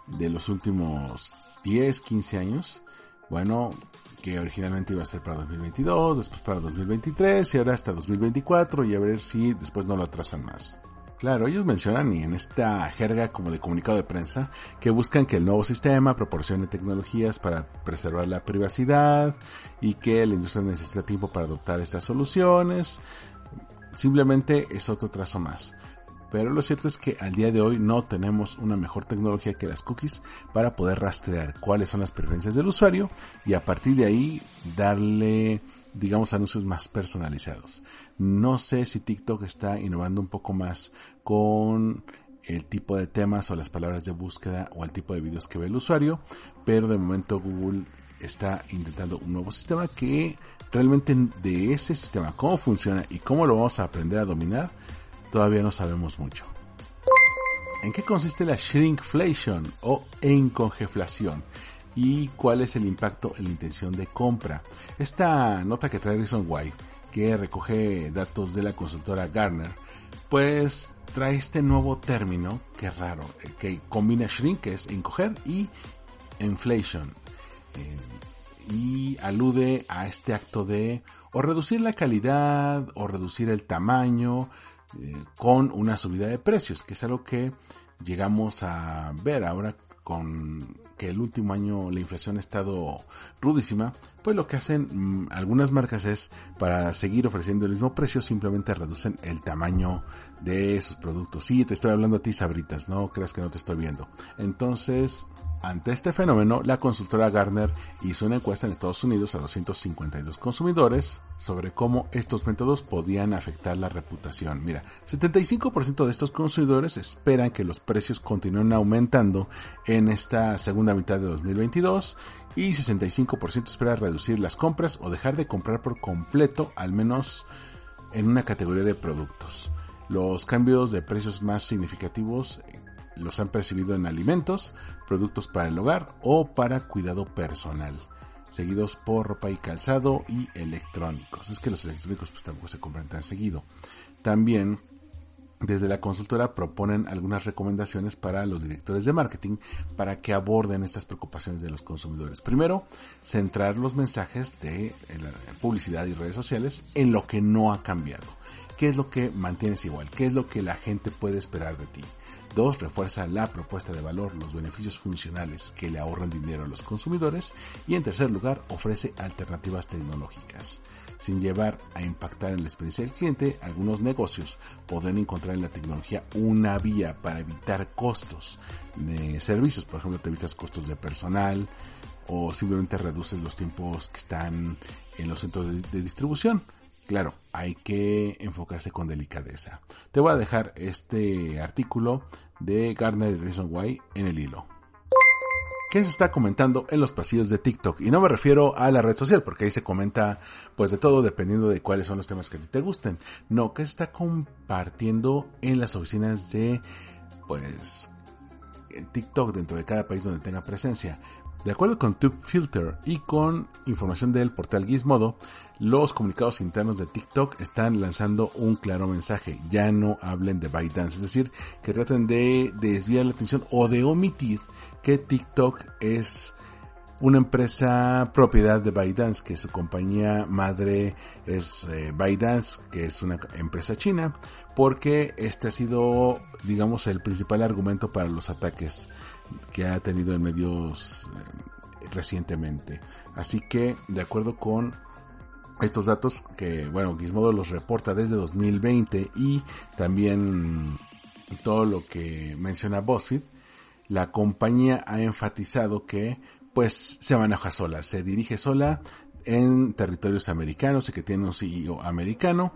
de los últimos 10, 15 años, bueno, que originalmente iba a ser para 2022, después para 2023 y ahora hasta 2024 y a ver si después no lo atrasan más. Claro, ellos mencionan y en esta jerga como de comunicado de prensa que buscan que el nuevo sistema proporcione tecnologías para preservar la privacidad y que la industria necesita tiempo para adoptar estas soluciones. Simplemente es otro trazo más. Pero lo cierto es que al día de hoy no tenemos una mejor tecnología que las cookies para poder rastrear cuáles son las preferencias del usuario y a partir de ahí darle, digamos, anuncios más personalizados. No sé si TikTok está innovando un poco más con el tipo de temas o las palabras de búsqueda o el tipo de videos que ve el usuario, pero de momento Google está intentando un nuevo sistema que realmente de ese sistema, cómo funciona y cómo lo vamos a aprender a dominar, todavía no sabemos mucho. ¿En qué consiste la shrinkflation o encongeflación? ¿Y cuál es el impacto en la intención de compra? Esta nota que trae Reason Why, que recoge datos de la consultora Garner, pues trae este nuevo término, que raro, que combina shrink, que es encoger, y inflation. Eh, y alude a este acto de o reducir la calidad o reducir el tamaño eh, con una subida de precios, que es algo que llegamos a ver ahora con que el último año la inflación ha estado rudísima, pues lo que hacen mm, algunas marcas es para seguir ofreciendo el mismo precio simplemente reducen el tamaño de sus productos. Sí, te estoy hablando a ti, sabritas, no creas que no te estoy viendo. Entonces, ante este fenómeno, la consultora Gartner hizo una encuesta en Estados Unidos a 252 consumidores sobre cómo estos métodos podían afectar la reputación. Mira, 75% de estos consumidores esperan que los precios continúen aumentando en esta segunda mitad de 2022 y 65% espera reducir las compras o dejar de comprar por completo, al menos en una categoría de productos. Los cambios de precios más significativos los han percibido en alimentos, productos para el hogar o para cuidado personal, seguidos por ropa y calzado y electrónicos. Es que los electrónicos pues tampoco se compran tan seguido. También desde la consultora proponen algunas recomendaciones para los directores de marketing para que aborden estas preocupaciones de los consumidores. Primero, centrar los mensajes de publicidad y redes sociales en lo que no ha cambiado. ¿Qué es lo que mantienes igual? ¿Qué es lo que la gente puede esperar de ti? Dos, refuerza la propuesta de valor, los beneficios funcionales que le ahorran dinero a los consumidores. Y en tercer lugar, ofrece alternativas tecnológicas sin llevar a impactar en la experiencia del cliente, algunos negocios podrán encontrar en la tecnología una vía para evitar costos de servicios. Por ejemplo, te evitas costos de personal o simplemente reduces los tiempos que están en los centros de, distribución. Claro, hay que enfocarse con delicadeza. Te voy a dejar este artículo de Gardner y Reason Why en el hilo. ¿Qué se está comentando en los pasillos de TikTok. Y no me refiero a la red social, porque ahí se comenta pues de todo dependiendo de cuáles son los temas que a ti te gusten. No, ¿qué se está compartiendo en las oficinas de pues TikTok dentro de cada país donde tenga presencia. De acuerdo con TubeFilter y con información del portal Gizmodo, los comunicados internos de TikTok están lanzando un claro mensaje. Ya no hablen de ByteDance, es decir, que traten de desviar la atención o de omitir que TikTok es una empresa propiedad de ByteDance, que su compañía madre es eh, ByteDance, que es una empresa china, porque este ha sido, digamos, el principal argumento para los ataques que ha tenido en medios eh, recientemente. Así que, de acuerdo con estos datos que, bueno, Gizmodo los reporta desde 2020 y también todo lo que menciona BuzzFeed, la compañía ha enfatizado que pues se maneja sola, se dirige sola en territorios americanos y que tiene un CEO americano,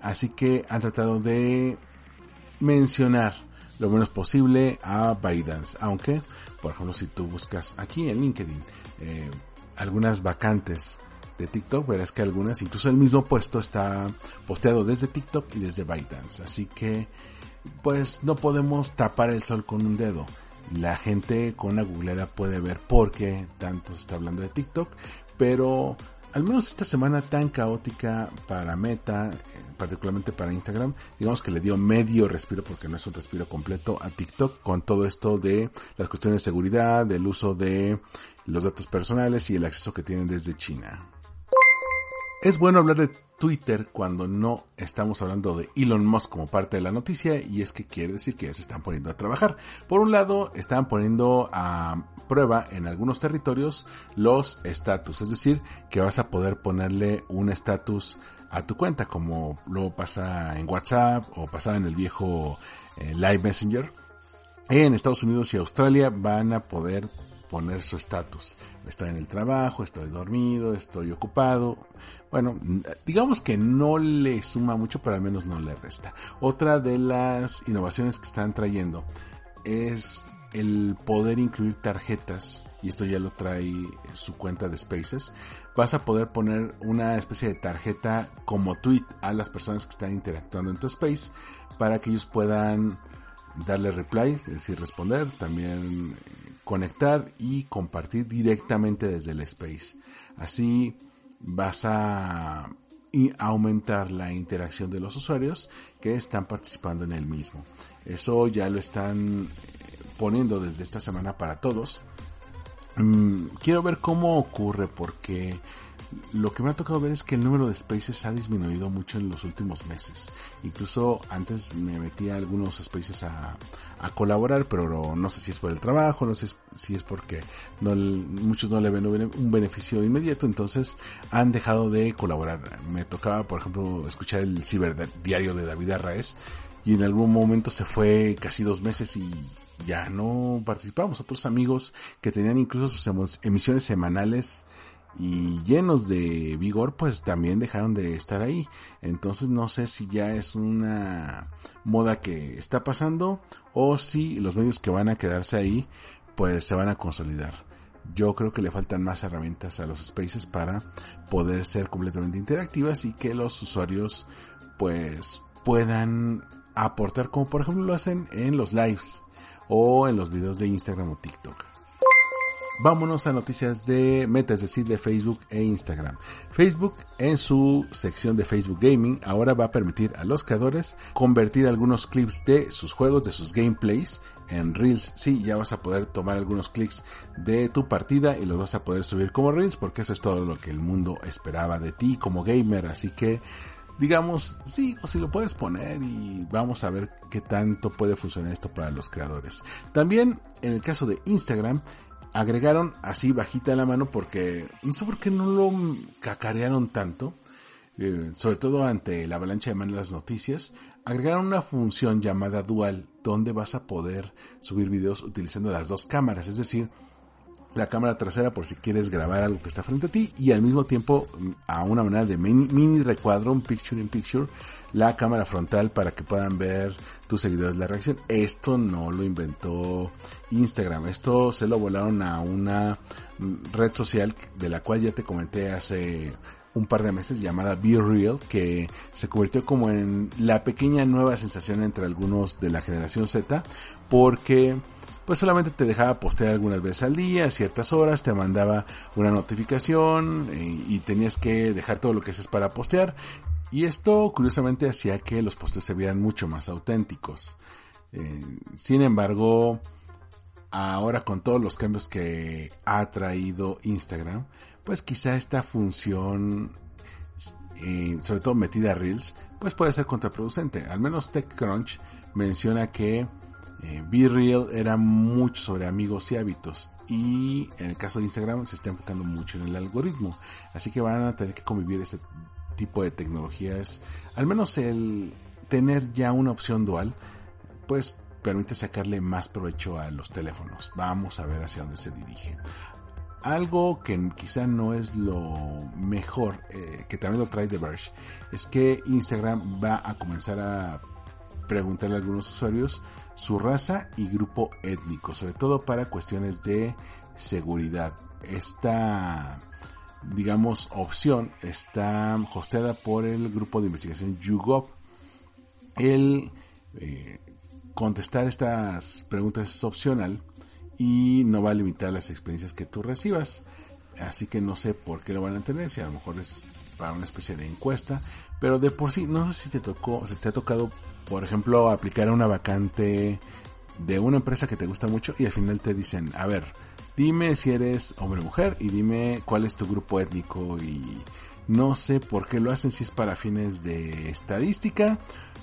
así que han tratado de mencionar lo menos posible a ByteDance, aunque, por ejemplo, si tú buscas aquí en LinkedIn eh, algunas vacantes de TikTok, verás que algunas, incluso el mismo puesto está posteado desde TikTok y desde ByteDance, así que pues no podemos tapar el sol con un dedo la gente con una googleada puede ver por qué tanto se está hablando de TikTok, pero al menos esta semana tan caótica para Meta, eh, particularmente para Instagram, digamos que le dio medio respiro, porque no es un respiro completo, a TikTok con todo esto de las cuestiones de seguridad, del uso de los datos personales y el acceso que tienen desde China. Es bueno hablar de Twitter cuando no estamos hablando de Elon Musk como parte de la noticia y es que quiere decir que ya se están poniendo a trabajar. Por un lado, están poniendo a prueba en algunos territorios los estatus, es decir, que vas a poder ponerle un estatus a tu cuenta como luego pasa en WhatsApp o pasaba en el viejo eh, Live Messenger. En Estados Unidos y Australia van a poder poner su estatus. Estoy en el trabajo, estoy dormido, estoy ocupado. Bueno, digamos que no le suma mucho, pero al menos no le resta. Otra de las innovaciones que están trayendo es el poder incluir tarjetas, y esto ya lo trae su cuenta de Spaces, vas a poder poner una especie de tarjeta como tweet a las personas que están interactuando en tu space para que ellos puedan darle reply, es decir, responder, también conectar y compartir directamente desde el space. Así vas a aumentar la interacción de los usuarios que están participando en el mismo. Eso ya lo están eh, poniendo desde esta semana para todos. Mm, quiero ver cómo ocurre porque lo que me ha tocado ver es que el número de spaces ha disminuido mucho en los últimos meses. Incluso antes me metía algunos spaces a, colaborar, pero no sé si es por el trabajo, no sé si es porque no, muchos no le ven un beneficio inmediato, entonces han dejado de colaborar. Me tocaba, por ejemplo, escuchar el ciberdiario de David Arraez y en algún momento se fue casi dos meses y ya no participamos. Otros amigos que tenían incluso sus emisiones semanales y llenos de vigor pues también dejaron de estar ahí. Entonces no sé si ya es una moda que está pasando o si los medios que van a quedarse ahí pues se van a consolidar. Yo creo que le faltan más herramientas a los spaces para poder ser completamente interactivas y que los usuarios pues puedan aportar como por ejemplo lo hacen en los lives o en los videos de Instagram o TikTok. Vámonos a noticias de Meta, es decir, de Facebook e Instagram. Facebook en su sección de Facebook Gaming ahora va a permitir a los creadores convertir algunos clips de sus juegos, de sus gameplays en Reels. Sí, ya vas a poder tomar algunos clics de tu partida y los vas a poder subir como Reels porque eso es todo lo que el mundo esperaba de ti como gamer. Así que digamos, sí, o si lo puedes poner y vamos a ver qué tanto puede funcionar esto para los creadores. También en el caso de Instagram, agregaron así bajita la mano porque no sé por qué no lo cacarearon tanto, eh, sobre todo ante la avalancha de malas noticias, agregaron una función llamada dual donde vas a poder subir videos utilizando las dos cámaras, es decir, la cámara trasera por si quieres grabar algo que está frente a ti y al mismo tiempo mm, a una manera de mini, recuadro, un picture in picture, la cámara frontal para que puedan ver tus seguidores la reacción. Esto no lo inventó Instagram, esto se lo volaron a una mm, red social de la cual ya te comenté hace un par de meses llamada Be Real que se convirtió como en la pequeña nueva sensación entre algunos de la generación Z porque pues solamente te dejaba postear algunas veces al día, a ciertas horas, te mandaba una notificación eh, y, tenías que dejar todo lo que haces para postear. Y esto curiosamente hacía que los posteos se vieran mucho más auténticos. Eh, sin embargo, ahora con todos los cambios que ha traído Instagram, pues quizá esta función, eh, sobre todo metida a Reels, pues puede ser contraproducente. Al menos TechCrunch menciona que eh, Be Real era mucho sobre amigos y hábitos. Y en el caso de Instagram se está enfocando mucho en el algoritmo. Así que van a tener que convivir este tipo de tecnologías. Al menos el tener ya una opción dual, pues permite sacarle más provecho a los teléfonos. Vamos a ver hacia dónde se dirige. Algo que quizá no es lo mejor, eh, que también lo trae The Verge, es que Instagram va a comenzar a preguntarle a algunos usuarios su raza y grupo étnico, sobre todo para cuestiones de seguridad. Esta, digamos, opción está hosteada por el grupo de investigación YouGov. El eh, contestar estas preguntas es opcional y no va a limitar las experiencias que tú recibas. Así que no sé por qué lo van a tener, si a lo mejor es para una especie de encuesta, pero de por sí, no sé si te tocó, si te ha tocado por ejemplo, aplicar a una vacante de una empresa que te gusta mucho y al final te dicen, a ver, dime si eres hombre o mujer y dime cuál es tu grupo étnico y no sé por qué lo hacen si es para fines de estadística,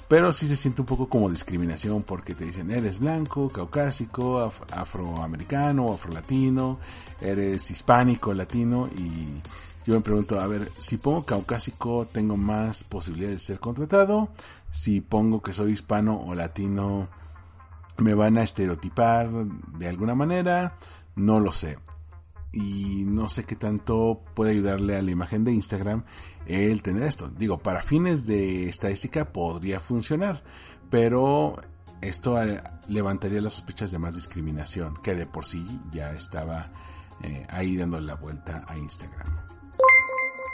pero sí se siente un poco como discriminación porque te dicen eres blanco, caucásico, afroamericano, afrolatino, eres hispánico, latino y yo me pregunto, a ver, si pongo caucásico tengo más posibilidades de ser contratado, si pongo que soy hispano o latino me van a estereotipar de alguna manera, no lo sé. Y no sé qué tanto puede ayudarle a la imagen de Instagram el tener esto. Digo, para fines de estadística podría funcionar, pero esto levantaría las sospechas de más discriminación, que de por sí ya estaba eh, ahí dando la vuelta a Instagram.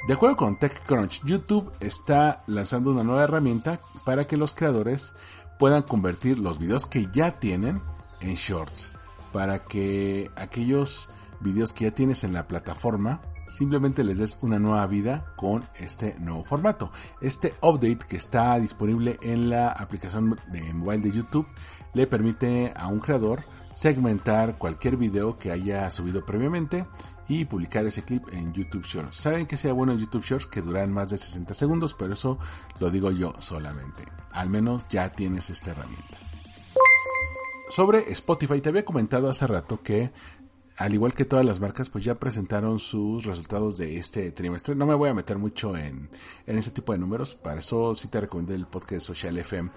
De acuerdo con TechCrunch, YouTube está lanzando una nueva herramienta para que los creadores puedan convertir los videos que ya tienen en shorts. Para que aquellos videos que ya tienes en la plataforma simplemente les des una nueva vida con este nuevo formato. Este update que está disponible en la aplicación de mobile de YouTube le permite a un creador segmentar cualquier video que haya subido previamente y publicar ese clip en YouTube Shorts. Saben que sea bueno en YouTube Shorts que duran más de 60 segundos, pero eso lo digo yo solamente. Al menos ya tienes esta herramienta. Sobre Spotify, te había comentado hace rato que al igual que todas las marcas, pues ya presentaron sus resultados de este trimestre. No me voy a meter mucho en, en ese tipo de números, para eso sí te recomendé el podcast Social FM.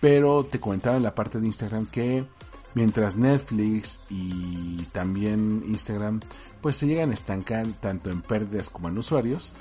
Pero te comentaba en la parte de Instagram que mientras Netflix y también Instagram pues se llegan a estancar tanto en pérdidas como en usuarios.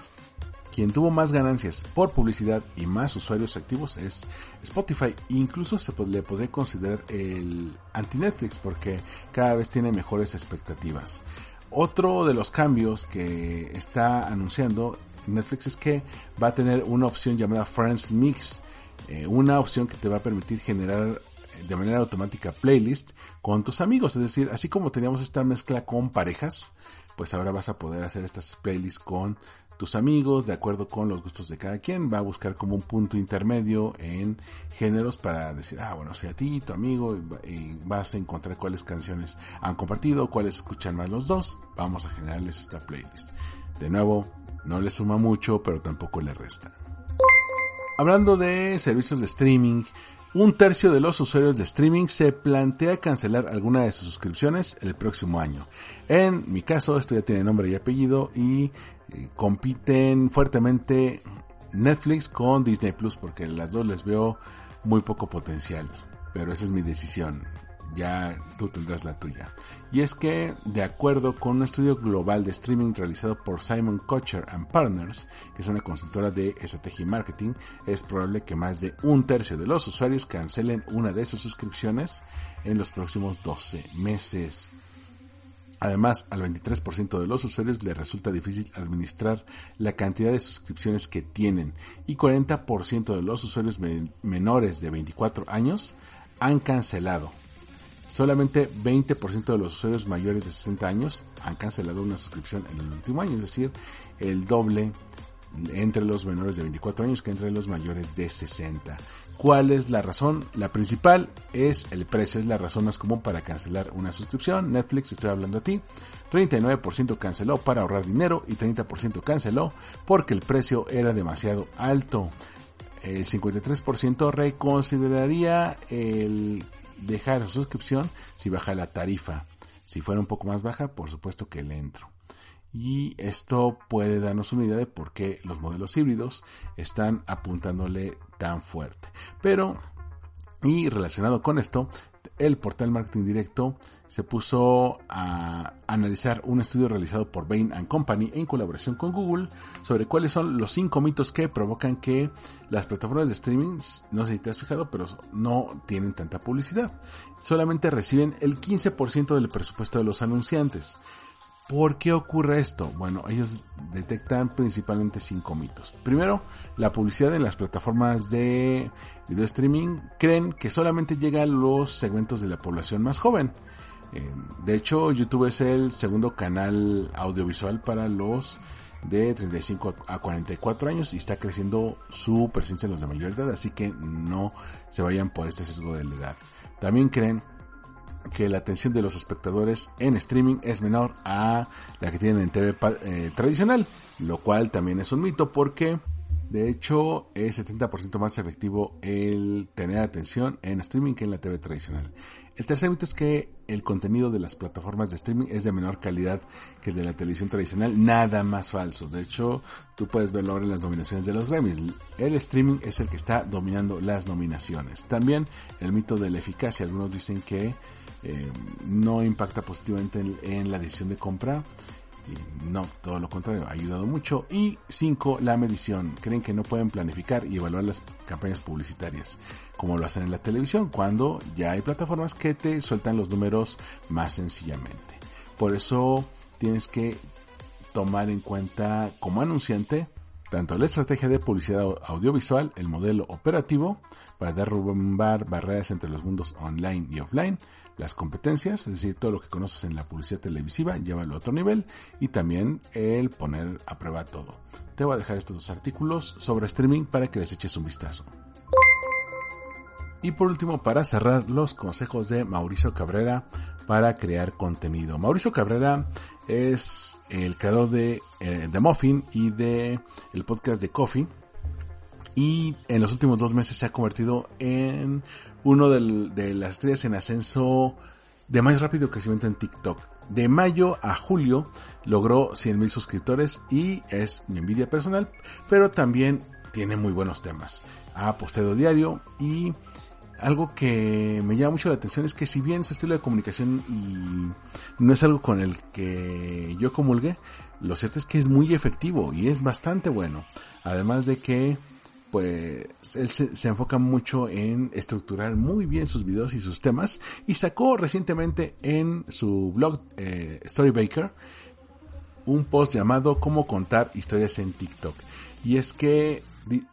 Quien tuvo más ganancias por publicidad y más usuarios activos es Spotify. Incluso se le podría considerar el anti-Netflix porque cada vez tiene mejores expectativas. Otro de los cambios que está anunciando Netflix es que va a tener una opción llamada Friends Mix. Eh, una opción que te va a permitir generar de manera automática playlist con tus amigos. Es decir, así como teníamos esta mezcla con parejas, pues ahora vas a poder hacer estas playlists con tus amigos de acuerdo con los gustos de cada quien. Va a buscar como un punto intermedio en géneros para decir, ah, bueno, soy a ti, tu amigo, y vas a encontrar cuáles canciones han compartido, cuáles escuchan más los dos. Vamos a generarles esta playlist. De nuevo, no le suma mucho, pero tampoco le resta. Hablando de servicios de streaming, un tercio de los usuarios de streaming se plantea cancelar alguna de sus suscripciones el próximo año. En mi caso, esto ya tiene nombre y apellido y eh, compiten fuertemente Netflix con Disney Plus porque las dos les veo muy poco potencial. Pero esa es mi decisión ya tú tendrás la tuya. Y es que, de acuerdo con un estudio global de streaming realizado por Simon Kocher and Partners, que es una consultora de estrategia y marketing, es probable que más de un tercio de los usuarios cancelen una de sus suscripciones en los próximos 12 meses. Además, al 23% de los usuarios les resulta difícil administrar la cantidad de suscripciones que tienen y 40% de los usuarios menores de 24 años han cancelado solamente 20% de los usuarios mayores de 60 años han cancelado una suscripción en el último año, es decir, el doble entre los menores de 24 años que entre los mayores de 60. ¿Cuál es la razón? La principal es el precio, es la razón más común para cancelar una suscripción. Netflix, estoy hablando a ti. 39% canceló para ahorrar dinero y 30% canceló porque el precio era demasiado alto. El 53% reconsideraría el dejar su suscripción si baja la tarifa. Si fuera un poco más baja, por supuesto que le entro. Y esto puede darnos una idea de por qué los modelos híbridos están apuntándole tan fuerte. Pero, y relacionado con esto, el portal Marketing Directo se puso a analizar un estudio realizado por Bain Company en colaboración con Google sobre cuáles son los cinco mitos que provocan que las plataformas de streaming, no sé si te has fijado, pero no tienen tanta publicidad. Solamente reciben el 15% del presupuesto de los anunciantes. ¿Por qué ocurre esto? Bueno, ellos detectan principalmente cinco mitos. Primero, la publicidad en las plataformas de video streaming creen que solamente llega a los segmentos de la población más joven. Eh, de hecho, YouTube es el segundo canal audiovisual para los de 35 a 44 años y está creciendo su presencia en los de mayor edad, así que no se vayan por este sesgo de la edad. También creen que la atención de los espectadores en streaming es menor a la que tienen en TV eh, tradicional, lo cual también es un mito porque de hecho es 70% más efectivo el tener atención en streaming que en la TV tradicional. El tercer mito es que el contenido de las plataformas de streaming es de menor calidad que el de la televisión tradicional, nada más falso. De hecho, tú puedes verlo ahora en las nominaciones de los Grammys. El streaming es el que está dominando las nominaciones. También el mito de la eficacia. Algunos dicen que eh, no impacta positivamente en, la decisión de compra. no, todo lo contrario, ha ayudado mucho. Y cinco, la medición. Creen que no pueden planificar y evaluar las campañas publicitarias como lo hacen en la televisión, cuando ya hay plataformas que te sueltan los números más sencillamente. Por eso tienes que tomar en cuenta como anunciante tanto la estrategia de publicidad audiovisual, el modelo operativo, para derrumbar barreras entre los mundos online y offline, las competencias, es decir, todo lo que conoces en la publicidad televisiva, llévalo a otro nivel y también el poner a prueba todo. Te voy a dejar estos dos artículos sobre streaming para que les eches un vistazo. Y por último, para cerrar, los consejos de Mauricio Cabrera para crear contenido. Mauricio Cabrera es el creador de The eh, Muffin y de el podcast de Coffee. Y en los últimos dos meses se ha convertido en uno de las estrellas en ascenso de más rápido crecimiento en TikTok. De mayo a julio logró 100.000 suscriptores y es mi envidia personal, pero también tiene muy buenos temas. Ha posteado diario y algo que me llama mucho la atención es que si bien su estilo de comunicación y no es algo con el que yo comulgue, lo cierto es que es muy efectivo y es bastante bueno. Además de que pues él se, enfoca mucho en estructurar muy bien sus videos y sus temas y sacó recientemente en su blog eh, Storybaker un post llamado cómo contar historias en TikTok y es que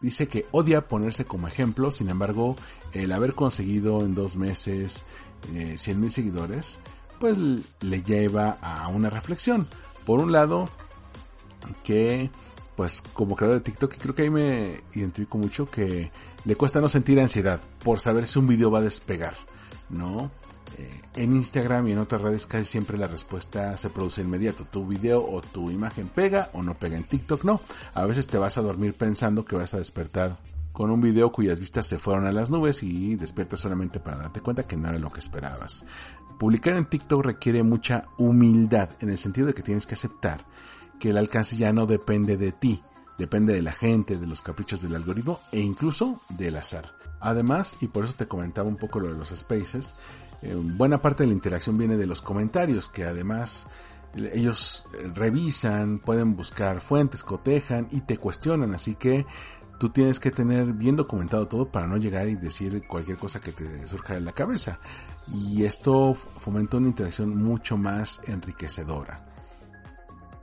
dice que odia ponerse como ejemplo, sin embargo, el haber conseguido en dos meses eh, 100 mil seguidores, pues le lleva a una reflexión. Por un lado, que pues como creador de TikTok, creo que ahí me identifico mucho que le cuesta no sentir ansiedad por saber si un video va a despegar, ¿no? Eh, en Instagram y en otras redes casi siempre la respuesta se produce inmediato. Tu video o tu imagen pega o no pega en TikTok, no. A veces te vas a dormir pensando que vas a despertar con un video cuyas vistas se fueron a las nubes y despiertas solamente para darte cuenta que no era lo que esperabas. Publicar en TikTok requiere mucha humildad en el sentido de que tienes que aceptar que el alcance ya no depende de ti, depende de la gente, de los caprichos del algoritmo e incluso del azar. Además, y por eso te comentaba un poco lo de los spaces, eh, buena parte de la interacción viene de los comentarios, que además ellos revisan, pueden buscar fuentes, cotejan y te cuestionan, así que tú tienes que tener bien documentado todo para no llegar y decir cualquier cosa que te surja de la cabeza. Y esto fomenta una interacción mucho más enriquecedora.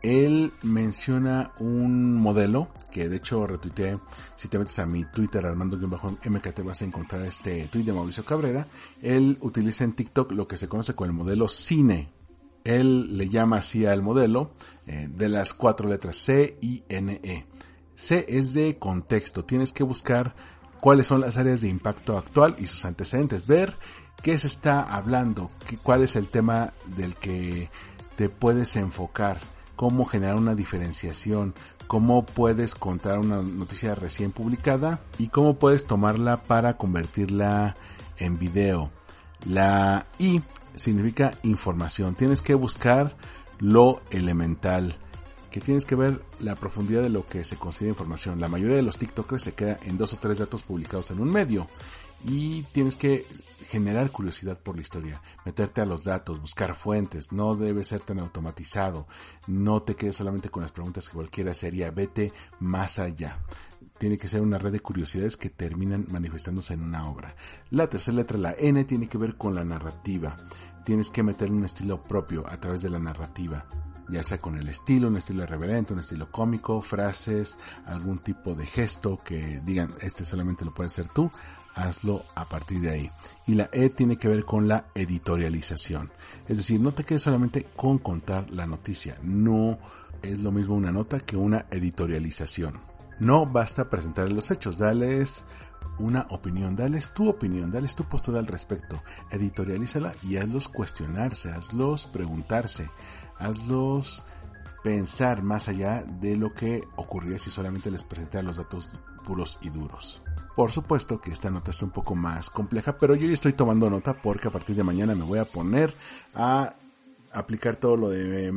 Él menciona un modelo que de hecho retuiteé. Si te metes a mi Twitter Armando-MKT vas a encontrar este tweet de Mauricio Cabrera. Él utiliza en TikTok lo que se conoce como el modelo cine. Él le llama así al modelo eh, de las cuatro letras C, I, N, E. C es de contexto. Tienes que buscar cuáles son las áreas de impacto actual y sus antecedentes. Ver qué se está hablando, cuál es el tema del que te puedes enfocar cómo generar una diferenciación, cómo puedes contar una noticia recién publicada y cómo puedes tomarla para convertirla en video. La I significa información. Tienes que buscar lo elemental, que tienes que ver la profundidad de lo que se considera información. La mayoría de los TikTokers se queda en dos o tres datos publicados en un medio y tienes que generar curiosidad por la historia, meterte a los datos, buscar fuentes, no debe ser tan automatizado, no te quedes solamente con las preguntas que cualquiera sería, vete más allá. Tiene que ser una red de curiosidades que terminan manifestándose en una obra. La tercera letra, la N, tiene que ver con la narrativa. Tienes que meter un estilo propio a través de la narrativa ya sea con el estilo, un estilo irreverente, un estilo cómico, frases, algún tipo de gesto que digan, este solamente lo puedes hacer tú, hazlo a partir de ahí. Y la E tiene que ver con la editorialización. Es decir, no te quedes solamente con contar la noticia. No es lo mismo una nota que una editorialización. No basta presentar los hechos, dales una opinión, dales tu opinión, dales tu postura al respecto, editorialízala y hazlos cuestionarse, hazlos preguntarse, hazlos pensar más allá de lo que ocurriría si solamente les presentara los datos puros y duros. Por supuesto que esta nota está un poco más compleja, pero yo ya estoy tomando nota porque a partir de mañana me voy a poner a aplicar todo lo de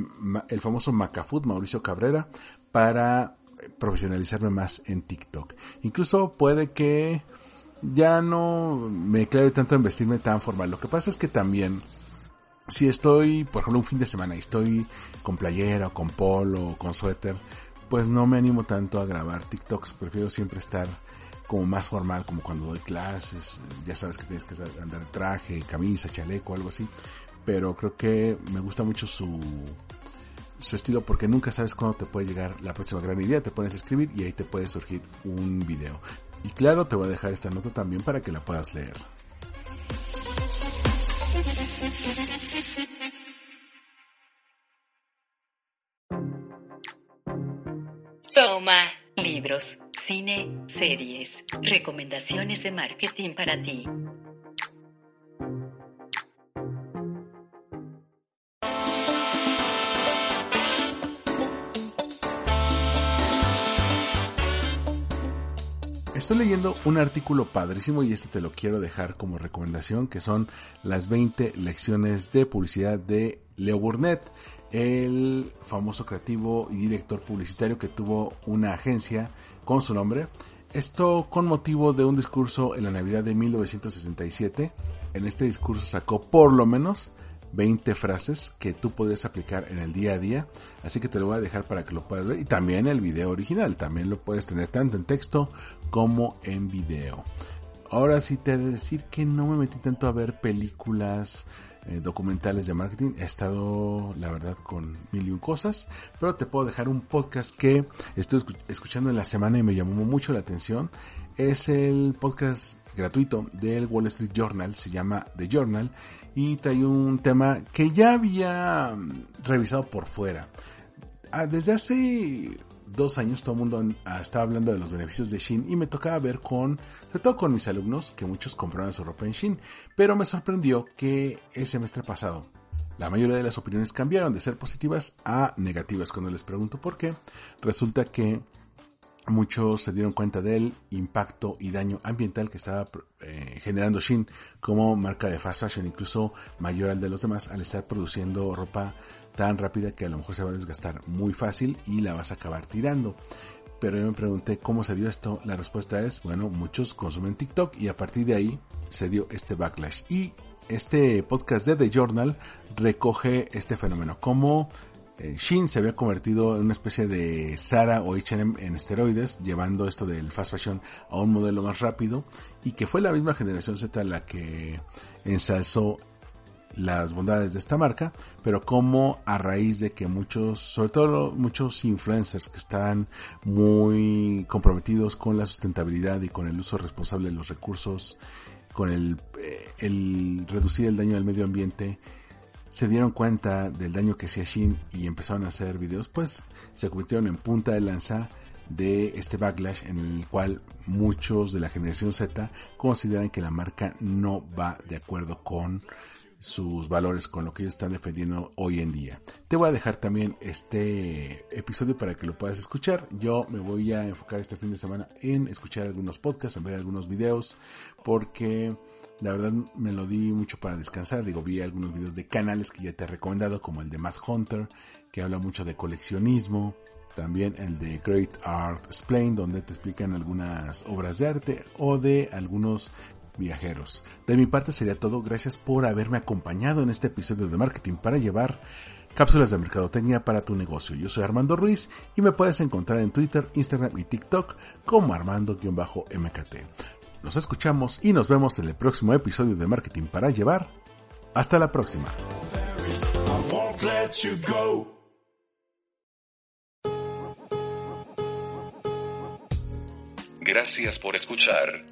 el famoso Macafood Mauricio Cabrera para profesionalizarme más en TikTok. Incluso puede que ya no me clave tanto en vestirme tan formal. Lo que pasa es que también si estoy, por ejemplo, un fin de semana y estoy con playera o con polo o con suéter, pues no me animo tanto a grabar TikToks. Prefiero siempre estar como más formal, como cuando doy clases, ya sabes que tienes que andar de traje, camisa, chaleco, algo así, pero creo que me gusta mucho su, su estilo porque nunca sabes cuándo te puede llegar la próxima gran idea, te pones a escribir y ahí te puede surgir un video. Y claro, te voy a dejar esta nota también para que la puedas leer. Soma. Libros, cine, series, recomendaciones de marketing para ti. Estoy leyendo un artículo padrísimo y este te lo quiero dejar como recomendación que son las 20 lecciones de publicidad de Leo Burnett el famoso creativo y director publicitario que tuvo una agencia con su nombre. Esto con motivo de un discurso en la Navidad de 1967. En este discurso sacó por lo menos 20 frases que tú puedes aplicar en el día a día. Así que te lo voy a dejar para que lo puedas ver. Y también el video original. También lo puedes tener tanto en texto como en video. ahora sí te he de decir que no me metí tanto a ver películas eh, documentales de marketing. He estado, la verdad, con mil y un cosas, pero te puedo dejar un podcast que estoy escuchando en la semana y me llamó mucho la atención. Es el podcast gratuito del Wall Street Journal, se llama The Journal, y trae un tema que ya había mm, revisado por fuera. Ah, desde hace dos años todo el mundo ah, estaba hablando de los beneficios de Shin y me tocaba ver con, sobre todo con mis alumnos, que muchos compraron su ropa en Shin, pero me sorprendió que el semestre pasado la mayoría de las opiniones cambiaron de ser positivas a negativas. Cuando les pregunto por qué, resulta que muchos se dieron cuenta del impacto y daño ambiental que estaba eh, generando Shin como marca de fast fashion, incluso mayor al de los demás, al estar produciendo ropa tan rápida que a lo mejor se va a desgastar muy fácil y la vas a acabar tirando. Pero yo me pregunté cómo se dio esto. La respuesta es, bueno, muchos consumen TikTok y a partir de ahí se dio este backlash. Y este podcast de The Journal recoge este fenómeno. Cómo eh, Shin se había convertido en una especie de Zara o H&M en esteroides, llevando esto del fast fashion a un modelo más rápido y que fue la misma generación Z la que ensalzó las bondades de esta marca, pero como a raíz de que muchos, sobre todo muchos influencers que están muy comprometidos con la sustentabilidad y con el uso responsable de los recursos, con el, eh, reducir el daño al medio ambiente, se dieron cuenta del daño que hacía Shin y empezaron a hacer videos, pues se convirtieron en punta de lanza de este backlash en el cual muchos de la generación Z consideran que la marca no va de acuerdo con sus valores con lo que ellos están defendiendo hoy en día. Te voy a dejar también este episodio para que lo puedas escuchar. Yo me voy a enfocar este fin de semana en escuchar algunos podcasts, en ver algunos videos, porque la verdad me lo di mucho para descansar. Digo, vi algunos videos de canales que ya te he recomendado, como el de Matt Hunter, que habla mucho de coleccionismo. También el de Great Art Explained, donde te explican algunas obras de arte o de algunos viajeros. De mi parte sería todo. Gracias por haberme acompañado en este episodio de Marketing para llevar cápsulas de mercadotecnia para tu negocio. Yo soy Armando Ruiz y me puedes encontrar en Twitter, Instagram y TikTok como Armando-MKT. Nos escuchamos y nos vemos en el próximo episodio de Marketing para llevar. Hasta la próxima. Gracias por escuchar.